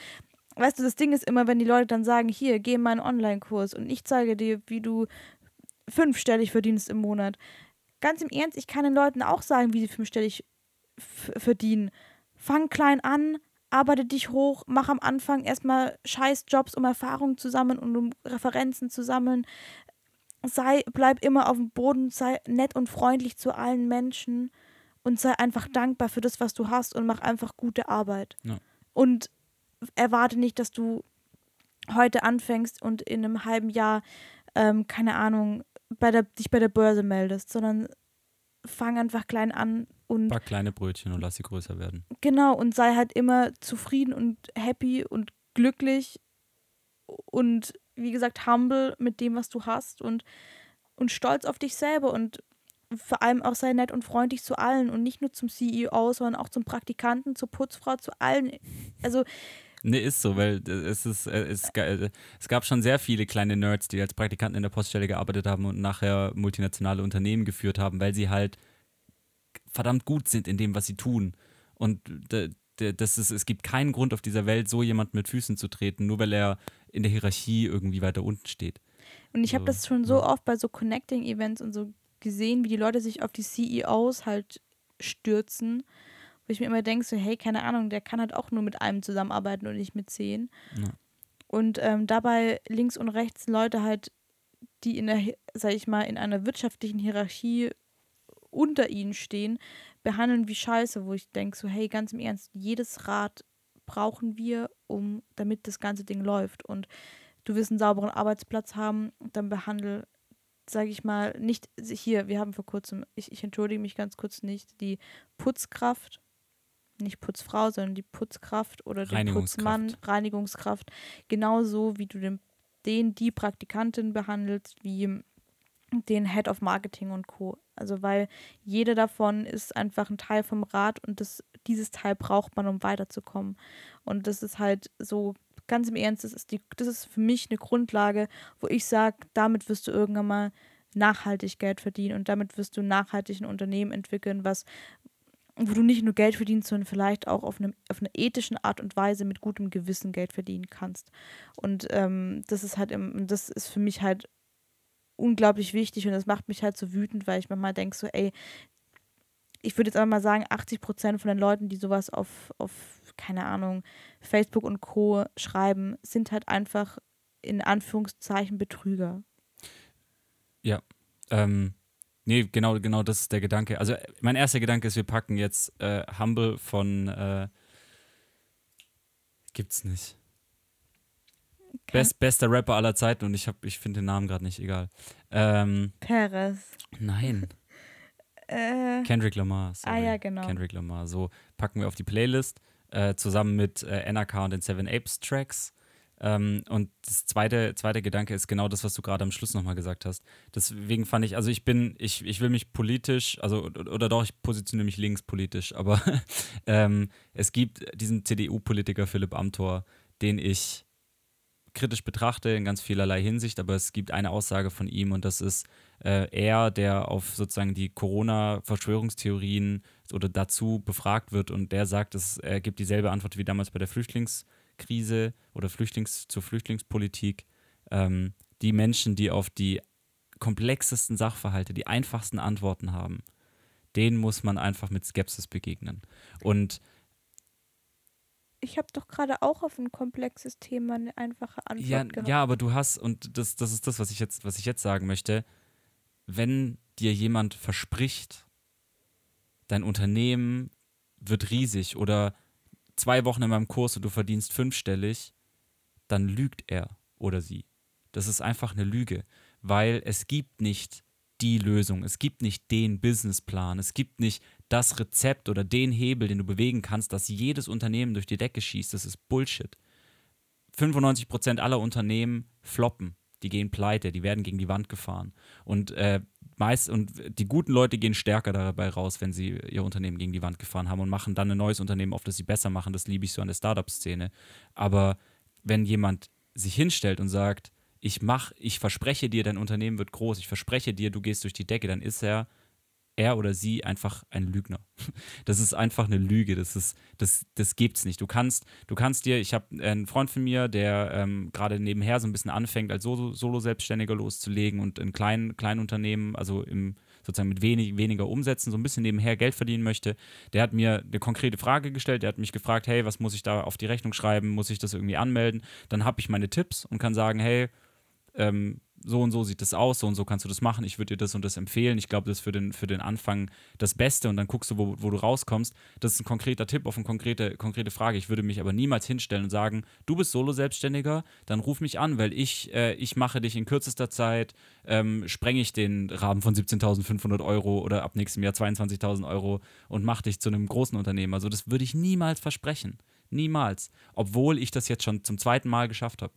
weißt du, das Ding ist immer, wenn die Leute dann sagen, hier, geh in meinen Online-Kurs und ich zeige dir, wie du fünfstellig verdienst im Monat. Ganz im Ernst, ich kann den Leuten auch sagen, wie sie fünfstellig verdienen. Fang klein an, arbeite dich hoch, mach am Anfang erstmal scheiß Jobs, um Erfahrungen zu sammeln und um Referenzen zu sammeln. Sei, bleib immer auf dem Boden, sei nett und freundlich zu allen Menschen und sei einfach dankbar für das, was du hast und mach einfach gute Arbeit. Ja. Und erwarte nicht, dass du heute anfängst und in einem halben Jahr, ähm, keine Ahnung, bei der, dich bei der Börse meldest, sondern fang einfach klein an und Back kleine Brötchen und lass sie größer werden. Genau, und sei halt immer zufrieden und happy und glücklich und wie gesagt, humble mit dem, was du hast und, und stolz auf dich selber und vor allem auch sei nett und freundlich zu allen und nicht nur zum CEO, sondern auch zum Praktikanten, zur Putzfrau, zu allen. Also, Nee, ist so, weil äh, es ist, äh, es, äh, es gab schon sehr viele kleine Nerds, die als Praktikanten in der Poststelle gearbeitet haben und nachher multinationale Unternehmen geführt haben, weil sie halt verdammt gut sind in dem, was sie tun. Und das ist, es gibt keinen Grund auf dieser Welt, so jemand mit Füßen zu treten, nur weil er in der Hierarchie irgendwie weiter unten steht. und ich habe So, das schon so ja. oft bei so Connecting-Events und so gesehen, wie die Leute sich auf die CEOs halt stürzen. Wo ich mir immer denke, so, hey, keine Ahnung, der kann halt auch nur mit einem zusammenarbeiten und nicht mit zehn. Ja. Und ähm, dabei links und rechts Leute halt, die in der, sag ich mal, in einer wirtschaftlichen Hierarchie unter ihnen stehen, behandeln wie Scheiße, wo ich denke, so, hey, ganz im Ernst, jedes Rad brauchen wir, um, damit das ganze Ding läuft. Und du willst einen sauberen Arbeitsplatz haben, dann behandle, sage ich mal, nicht hier, wir haben vor kurzem, ich, ich entschuldige mich ganz kurz nicht, die Putzkraft, nicht Putzfrau, sondern die Putzkraft oder den. Putzmann, Reinigungskraft, genauso wie du den, den die Praktikantin behandelst, wie den Head of Marketing und Co. Also weil jeder davon ist einfach ein Teil vom Rad und das, dieses Teil braucht man, um weiterzukommen. Und das ist halt so, ganz im Ernst, das ist, die, das ist für mich eine Grundlage, wo ich sage, damit wirst du irgendwann mal nachhaltig Geld verdienen und damit wirst du nachhaltig ein Unternehmen entwickeln, was wo du nicht nur Geld verdienst, sondern vielleicht auch auf, einem, auf eine ethischen Art und Weise mit gutem Gewissen Geld verdienen kannst. Und ähm, das ist halt, im, das ist für mich halt unglaublich wichtig und das macht mich halt so wütend, weil ich manchmal denke so, ey, ich würde jetzt einfach mal sagen, 80 Prozent von den Leuten, die sowas auf, auf, keine Ahnung, Facebook und Co. schreiben, sind halt einfach in Anführungszeichen Betrüger. Ähm, nee, genau, genau das ist der Gedanke. Also äh, mein erster Gedanke ist, wir packen jetzt äh, Humble von äh, gibt's nicht. Best, bester Rapper aller Zeiten und ich, hab- ich finde den Namen gerade nicht, egal. Ähm, Perez. nein, Äh, Kendrick Lamar. Sorry. Ah, ja, genau. Kendrick Lamar. So packen wir auf die Playlist äh, zusammen mit äh, NRK und den Seven Apes Tracks. Ähm, und das zweite, zweite Gedanke ist genau das, was du gerade am Schluss nochmal gesagt hast. Deswegen fand ich, also ich bin, ich, ich will mich politisch, also oder doch, ich positioniere mich linkspolitisch, aber ähm, es gibt diesen CDU-Politiker Philipp Amthor, den ich kritisch betrachte in ganz vielerlei Hinsicht, aber es gibt eine Aussage von ihm und das ist äh, er, der auf sozusagen die Corona-Verschwörungstheorien oder dazu befragt wird und der sagt, es, er gibt dieselbe Antwort wie damals bei der Flüchtlingskrise oder Flüchtlings zur Flüchtlingspolitik. Ähm, die Menschen, die auf die komplexesten Sachverhalte die einfachsten Antworten haben, denen muss man einfach mit Skepsis begegnen. Und ich habe doch gerade auch auf ein komplexes Thema eine einfache Antwort Ja, gehabt. ja, aber du hast, und das, das ist das, was ich jetzt, was ich jetzt sagen möchte, wenn dir jemand verspricht, dein Unternehmen wird riesig oder zwei Wochen in meinem Kurs und du verdienst fünfstellig, dann lügt er oder sie. Das ist einfach eine Lüge, weil es gibt nicht die Lösung, es gibt nicht den Businessplan, es gibt nicht das Rezept oder den Hebel, den du bewegen kannst, dass jedes Unternehmen durch die Decke schießt. Das ist Bullshit. 95% aller Unternehmen floppen. Die gehen pleite, die werden gegen die Wand gefahren. Und äh, meist und die guten Leute gehen stärker dabei raus, wenn sie ihr Unternehmen gegen die Wand gefahren haben und machen dann ein neues Unternehmen, auf das sie besser machen. Das liebe ich so an der Startup-Szene. Aber wenn jemand sich hinstellt und sagt, ich mach, ich verspreche dir, dein Unternehmen wird groß, ich verspreche dir, du gehst durch die Decke, dann ist er er oder sie einfach ein Lügner. Das ist einfach eine Lüge. Das ist, das, das gibt's nicht. Du kannst, du kannst dir, ich habe einen Freund von mir, der ähm, gerade nebenher so ein bisschen anfängt, als Solo- Solo-Selbstständiger loszulegen und in kleinen, kleinen Unternehmen, also im, sozusagen mit wenig, weniger Umsätzen, so ein bisschen nebenher Geld verdienen möchte. Der hat mir eine konkrete Frage gestellt. Der hat mich gefragt, hey, was muss ich da auf die Rechnung schreiben? Muss ich das irgendwie anmelden? Dann habe ich meine Tipps und kann sagen, hey, ähm, so und so sieht das aus, so und so kannst du das machen, ich würde dir das und das empfehlen. Ich glaube, das ist für den, für den Anfang das Beste und dann guckst du, wo, wo du rauskommst. Das ist ein konkreter Tipp auf eine konkrete, konkrete Frage. Ich würde mich aber niemals hinstellen und sagen, du bist Solo-Selbstständiger, dann ruf mich an, weil ich, äh, ich mache dich in kürzester Zeit, ähm, sprenge ich den Rahmen von 17.500 Euro oder ab nächstem Jahr 22.000 Euro und mache dich zu einem großen Unternehmen. Also das würde ich niemals versprechen. Niemals. Obwohl ich das jetzt schon zum zweiten Mal geschafft habe.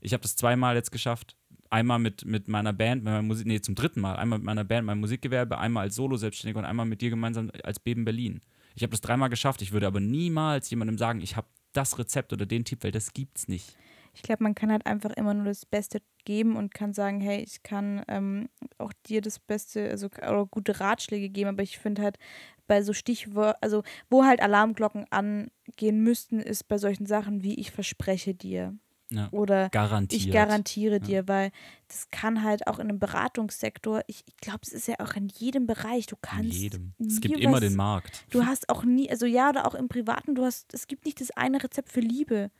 Ich habe das zweimal jetzt geschafft. Einmal mit, mit meiner Band, mit meiner Musik, nee, zum dritten Mal. Einmal mit meiner Band, meinem Musikgewerbe, einmal als Solo-Selbstständiger und einmal mit dir gemeinsam als Beben Berlin. Ich habe das dreimal geschafft. Ich würde aber niemals jemandem sagen, ich habe das Rezept oder den Tipp, weil das gibt's nicht. Ich glaube, man kann halt einfach immer nur das Beste geben und kann sagen, hey, ich kann ähm, auch dir das Beste, also oder gute Ratschläge geben, aber ich finde halt bei so Stichwort, also wo halt Alarmglocken angehen müssten, ist bei solchen Sachen wie ich verspreche dir Ja. oder Garantiert. ich garantiere dir, weil das kann halt auch in einem Beratungssektor, ich, ich glaube, es ist ja auch in jedem Bereich, du In kannst jedem. nie Es gibt immer was- den Markt. Du hast auch nie, also ja, oder auch im Privaten, du hast, es gibt nicht das eine Rezept für Liebe.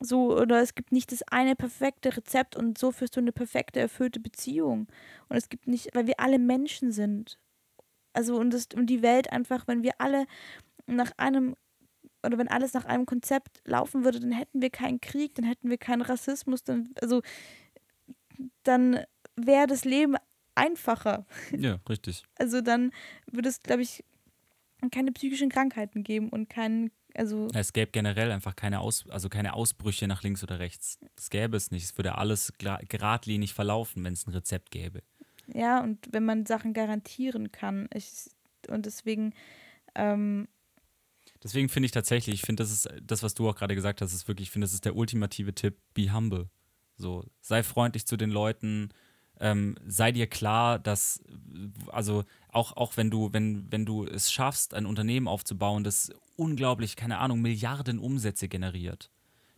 So, oder es gibt nicht das eine perfekte Rezept und so führst du eine perfekte, erfüllte Beziehung. Und es gibt nicht, weil wir alle Menschen sind. Also, und, das, und die Welt einfach, wenn wir alle nach einem, oder wenn alles nach einem Konzept laufen würde, dann hätten wir keinen Krieg, dann hätten wir keinen Rassismus, dann, also, dann wäre das Leben einfacher. Ja, richtig. Also dann würde es, glaube ich, keine psychischen Krankheiten geben und keinen, also Es gäbe generell einfach keine, Aus, also keine Ausbrüche nach links oder rechts. Das gäbe es nicht. Es würde alles geradlinig verlaufen, wenn es ein Rezept gäbe. ja, und wenn man Sachen garantieren kann. Ich, und deswegen, ähm, Deswegen finde ich tatsächlich, ich finde, das ist das, was du auch gerade gesagt hast, ist wirklich, ich finde, das ist der ultimative Tipp, be humble. So, sei freundlich zu den Leuten, ähm, sei dir klar, dass, also auch, auch wenn du, wenn, wenn du es schaffst, ein Unternehmen aufzubauen, das unglaublich, keine Ahnung, Milliarden Umsätze generiert,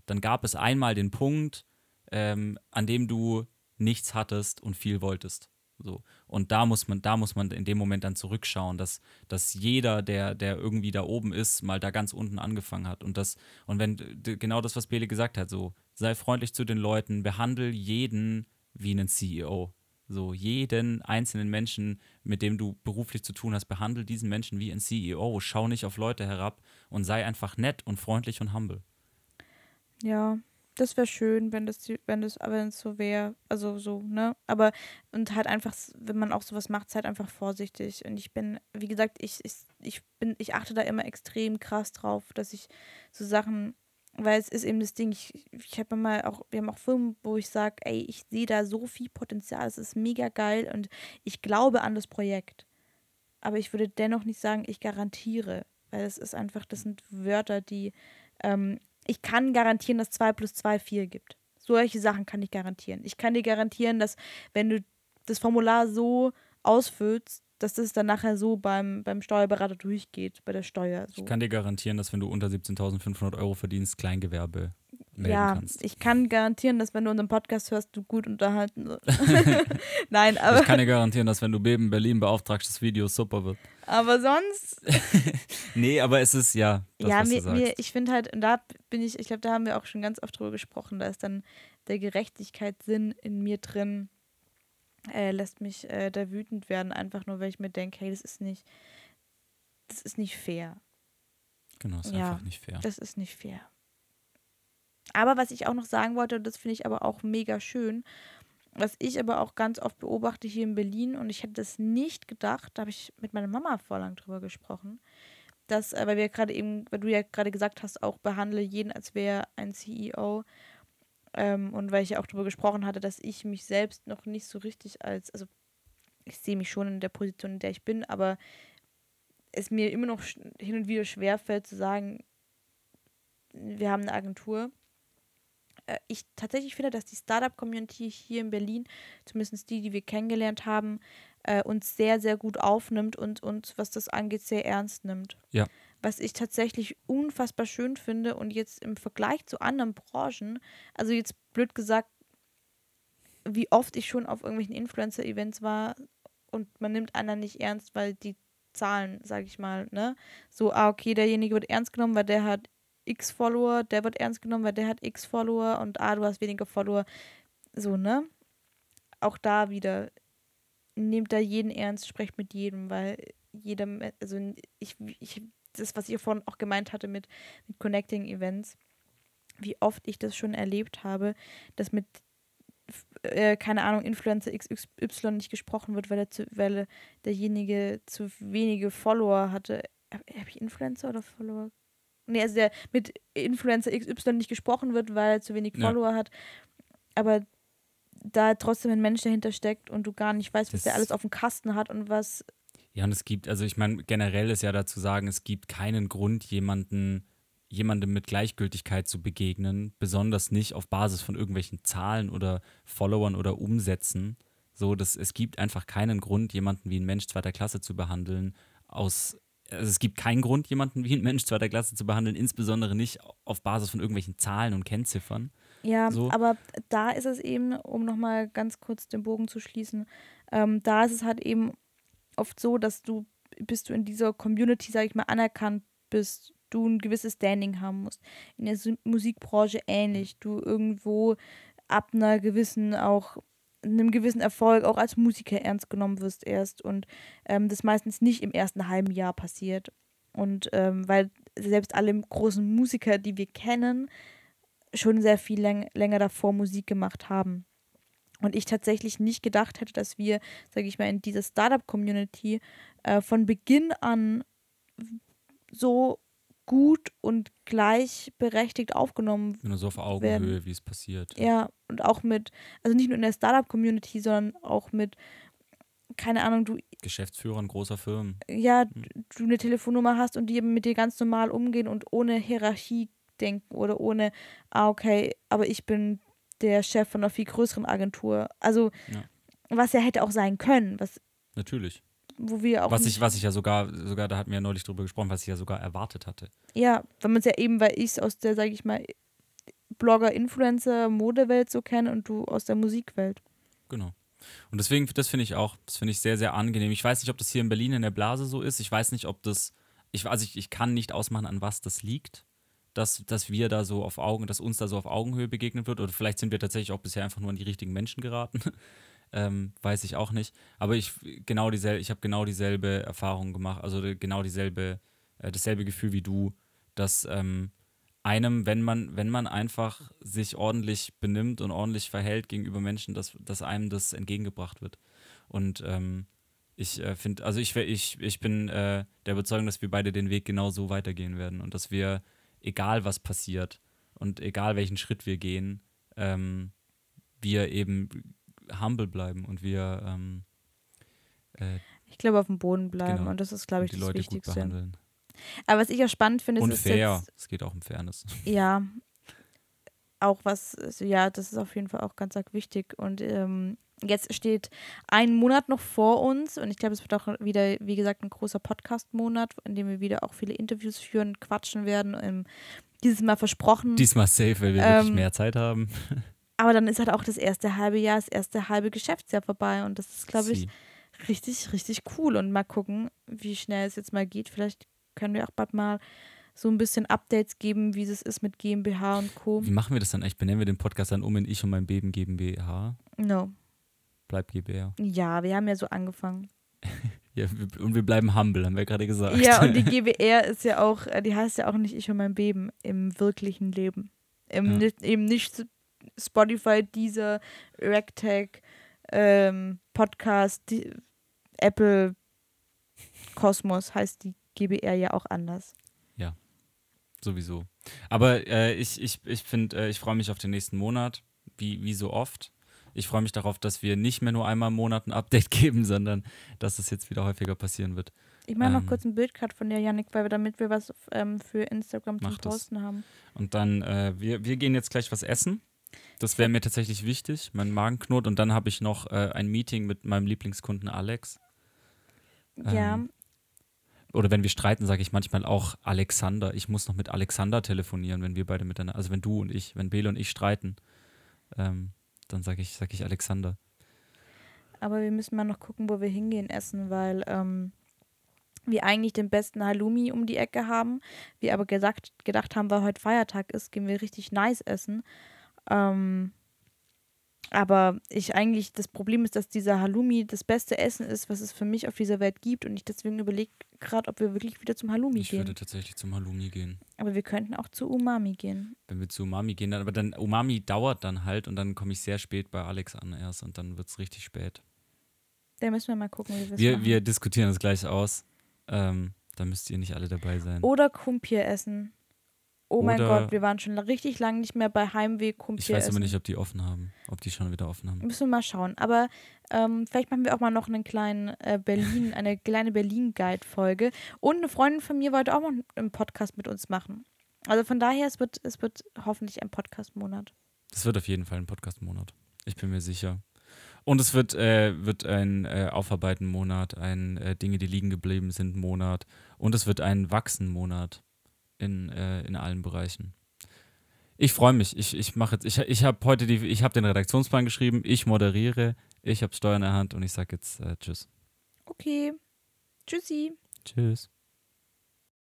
dann gab es einmal den Punkt, ähm, an dem du nichts hattest und viel wolltest. So. Und da muss man, da muss man in dem Moment dann zurückschauen, dass, dass jeder, der, der irgendwie da oben ist, mal da ganz unten angefangen hat. Und das, und wenn genau das, was Bele gesagt hat, so, sei freundlich zu den Leuten, behandle jeden wie einen CEO. So, jeden einzelnen Menschen, mit dem du beruflich zu tun hast, behandle diesen Menschen wie ein CEO. Schau nicht auf Leute herab und sei einfach nett und freundlich und humble. ja, Das wäre schön, wenn das, wenn das, wenn so wäre. Also so, ne? Aber und halt einfach, wenn man auch sowas macht, seid einfach vorsichtig. Und ich bin, wie gesagt, ich, ich, ich bin, ich achte da immer extrem krass drauf, dass ich so Sachen, weil es ist eben das Ding, ich, ich habe mal auch, wir haben auch Firmen, wo ich sage, ey, ich sehe da so viel Potenzial, es ist mega geil und ich glaube an das Projekt. Aber ich würde dennoch nicht sagen, ich garantiere, weil es ist einfach, das sind Wörter, die ähm, ich kann garantieren, dass 2 plus 2 4 gibt. Solche Sachen kann ich garantieren. Ich kann dir garantieren, dass wenn du das Formular so ausfüllst, dass das dann nachher so beim, beim Steuerberater durchgeht, bei der Steuer. So. Ich kann dir garantieren, dass wenn du unter 17.500 Euro verdienst, Kleingewerbe melden ja, kannst. ich kann garantieren, dass wenn du unseren Podcast hörst, du gut unterhalten wirst. Nein, aber, Ich kann dir garantieren, dass wenn du Beben Berlin beauftragst, das Video super wird. aber sonst Nee, aber es ist ja das, ja, mir, mir, ich finde halt, und da bin ich, ich glaube, da haben wir auch schon ganz oft drüber gesprochen, da ist dann der Gerechtigkeitssinn in mir drin, äh, lässt mich äh, da wütend werden, einfach nur, weil ich mir denke, hey, das ist nicht, das ist nicht fair. genau, ist ja, einfach nicht fair. Das ist nicht fair. Aber was ich auch noch sagen wollte, und das finde ich aber auch mega schön, was ich aber auch ganz oft beobachte hier in Berlin, und ich hätte das nicht gedacht, da habe ich mit meiner Mama vor lang drüber gesprochen, dass, äh, weil wir gerade eben, weil du ja gerade gesagt hast, auch behandle jeden, als wäre ein CEO. Ähm, und weil ich ja auch darüber gesprochen hatte, dass ich mich selbst noch nicht so richtig als, also ich sehe mich schon in der Position, in der ich bin, aber es mir immer noch hin und wieder schwerfällt zu sagen, wir haben eine Agentur. Äh, Ich tatsächlich finde, dass die Startup-Community hier in Berlin, zumindest die, die wir kennengelernt haben, äh, uns sehr, sehr gut aufnimmt und uns, was das angeht, sehr ernst nimmt. Ja. Was ich tatsächlich unfassbar schön finde und jetzt im Vergleich zu anderen Branchen, also jetzt blöd gesagt, wie oft ich schon auf irgendwelchen Influencer-Events war und man nimmt einer nicht ernst, weil die Zahlen, sag ich mal, ne? So, ah, okay, derjenige wird ernst genommen, weil der hat x Follower, der wird ernst genommen, weil der hat x Follower und ah, du hast weniger Follower. So, ne? Auch da wieder, nehmt da jeden ernst, sprecht mit jedem, weil jedem, also ich, ich, das, was ich vorhin auch gemeint hatte mit, mit Connecting Events, wie oft ich das schon erlebt habe, dass mit äh, keine Ahnung, Influencer XY nicht gesprochen wird, weil, er zu, weil derjenige zu wenige Follower hatte. Habe hab ich Influencer oder Follower? Nee, also der mit Influencer XY nicht gesprochen wird, weil er zu wenig Ja. Follower hat. Aber da trotzdem ein Mensch dahinter steckt und du gar nicht weißt, was Das- der alles auf dem Kasten hat und was. Ja, und es gibt, also ich meine, generell ist ja dazu sagen, es gibt keinen Grund, jemanden, jemandem mit Gleichgültigkeit zu begegnen, besonders nicht auf Basis von irgendwelchen Zahlen oder Followern oder Umsätzen. So, dass es gibt einfach keinen Grund, jemanden wie ein Mensch zweiter Klasse zu behandeln, aus also es gibt keinen Grund, jemanden wie ein Mensch zweiter Klasse zu behandeln, insbesondere nicht auf Basis von irgendwelchen Zahlen und Kennziffern. Ja, So. aber da ist es eben, um nochmal ganz kurz den Bogen zu schließen, ähm, da ist es halt eben oft so, dass du, bis du in dieser Community, sag ich mal, anerkannt bist, du ein gewisses Standing haben musst. In der Musikbranche ähnlich. Du irgendwo ab einer gewissen auch einem gewissen Erfolg auch als Musiker ernst genommen wirst erst und ähm, das meistens nicht im ersten halben Jahr passiert. Und ähm, weil selbst alle großen Musiker, die wir kennen, schon sehr viel läng länger davor Musik gemacht haben. Und ich tatsächlich nicht gedacht hätte, dass wir, sage ich mal, in dieser Startup-Community äh, von Beginn an so gut und gleichberechtigt aufgenommen Nur so auf Augenhöhe, wie es passiert. ja, und auch mit, also nicht nur in der Startup-Community, sondern auch mit, keine Ahnung, du, Geschäftsführern großer Firmen. ja, Hm. du- eine Telefonnummer hast und die mit dir ganz normal umgehen und ohne Hierarchie denken oder ohne, ah, okay, aber ich bin der Chef von einer viel größeren Agentur. Also, Ja. was ja hätte auch sein können, was, Natürlich. Wo wir auch. Was ich, was ich ja sogar, sogar, da hatten wir ja neulich drüber gesprochen, was ich ja sogar erwartet hatte. Ja, wenn man es ja eben, weil ich es aus der, sage ich mal, Blogger, Influencer, Modewelt so kenne und du aus der Musikwelt. Genau. Und deswegen, das finde ich auch, das finde ich sehr, sehr angenehm. Ich weiß nicht, ob das hier in Berlin in der Blase so ist. Ich weiß nicht, ob das, ich, also ich, ich kann nicht ausmachen, an was das liegt, dass, dass wir da so auf Augen, dass uns da so auf Augenhöhe begegnet wird. Oder vielleicht sind wir tatsächlich auch bisher einfach nur an die richtigen Menschen geraten. Ähm, weiß ich auch nicht. Aber ich genau dieselbe, ich habe genau dieselbe Erfahrung gemacht, also genau dieselbe, äh, dasselbe Gefühl wie du, dass ähm, einem, wenn man, wenn man einfach sich ordentlich benimmt und ordentlich verhält gegenüber Menschen, dass, dass einem das entgegengebracht wird. Und ähm, ich äh, finde, also ich, ich, ich bin äh, der Überzeugung, dass wir beide den Weg genau so weitergehen werden und dass wir, egal was passiert und egal welchen Schritt wir gehen, ähm, wir eben humble bleiben und wir ähm, äh, Ich glaube, auf dem Boden bleiben Genau. und das ist, glaube ich, die das Leute gut Wichtigste. behandeln. Aber was ich auch spannend finde, Und ist fair. jetzt, Es geht auch um Fairness. ja, auch was, also ja, das ist auf jeden Fall auch ganz arg wichtig. Und ähm, jetzt steht ein Monat noch vor uns und ich glaube, es wird auch wieder, wie gesagt, ein großer Podcast-Monat, in dem wir wieder auch viele Interviews führen, quatschen werden. Ähm, dieses Mal versprochen. Diesmal safe, weil wir wirklich Ähm, mehr Zeit haben. Aber dann ist halt auch das erste halbe Jahr, das erste halbe Geschäftsjahr vorbei und das ist, glaube ich, richtig, richtig cool. Und mal gucken, wie schnell es jetzt mal geht. Vielleicht können wir auch bald mal so ein bisschen Updates geben, wie es ist mit GmbH und Co. Wie machen wir das dann eigentlich? Benennen wir den Podcast dann um in Ich und mein Beben GmbH? No. Bleib GbR. Ja, wir haben ja so angefangen. Ja, und wir bleiben humble, haben wir gerade gesagt. Ja, und die GBR ist ja auch, äh, die heißt ja auch nicht Ich und mein Beben im wirklichen Leben. Im, Ja. nicht, eben nicht Spotify, Deezer, Rectech, ähm, Podcast, die, Apple, Kosmos heißt die GBR ja auch anders. Sowieso. Aber äh, ich, ich, ich finde, äh, ich freue mich auf den nächsten Monat, wie, wie so oft. Ich freue mich darauf, dass wir nicht mehr nur einmal im Monat ein Update geben, sondern dass es jetzt wieder häufiger passieren wird. Ich mache noch Ähm. kurz ein Bildcard von dir, Yannick, weil wir, damit wir was ähm, für Instagram zum Mach das. Posten haben. Und dann, äh, wir, wir gehen jetzt gleich was essen. Das wäre mir tatsächlich wichtig. Mein Magen knurrt. Und dann habe ich noch äh, ein Meeting mit meinem Lieblingskunden Alex. Ja, Ähm, Oder wenn wir streiten, sage ich manchmal auch Alexander. Ich muss noch mit Alexander telefonieren, wenn wir beide miteinander, also wenn du und ich, wenn Bele und ich streiten, ähm, dann sage ich, sag ich Alexander. aber wir müssen mal noch gucken, wo wir hingehen essen, weil ähm, wir eigentlich den besten Halloumi um die Ecke haben. Wir aber gesagt, gedacht haben, weil heute Feiertag ist, gehen wir richtig nice essen. Ähm, aber ich eigentlich, das Problem ist, dass dieser Halloumi das beste Essen ist, was es für mich auf dieser Welt gibt. Und ich deswegen überlege gerade, ob wir wirklich wieder zum Halloumi Ich gehen. würde tatsächlich zum Halloumi gehen. Aber wir könnten auch zu Umami gehen. Wenn wir zu Umami gehen, dann, aber dann Umami dauert dann halt und dann komme ich sehr spät bei Alex an erst und dann wird es richtig spät. Da müssen wir mal gucken, wie Wir, machen. wir diskutieren das gleich aus. Ähm, da müsst ihr nicht alle dabei sein. Oder Kumpir essen. Oh mein Oder- Gott, wir waren schon richtig lange nicht mehr bei Heimweh Kumpir ich weiß aber nicht, ob die offen haben. Ob die schon wieder offen haben. Müssen wir mal schauen. Aber ähm, vielleicht machen wir auch mal noch einen kleinen äh, Berlin, eine kleine Berlin-Guide-Folge. Und eine Freundin von mir wollte auch mal einen Podcast mit uns machen. Also von daher, es wird, es wird hoffentlich ein Podcast-Monat. Das wird auf jeden Fall ein Podcast-Monat. Ich bin mir sicher. Und es wird, äh, wird ein äh, Aufarbeiten-Monat, ein äh, Dinge, die liegen geblieben sind Monat. Und es wird ein Wachsen-Monat in, äh, in allen Bereichen. Ich freue mich. Ich, ich mache jetzt, ich, ich habe heute die, ich habe den Redaktionsplan geschrieben, ich moderiere, ich habe Steuern in der Hand und ich sage jetzt äh, Tschüss. Okay. Tschüssi. Tschüss.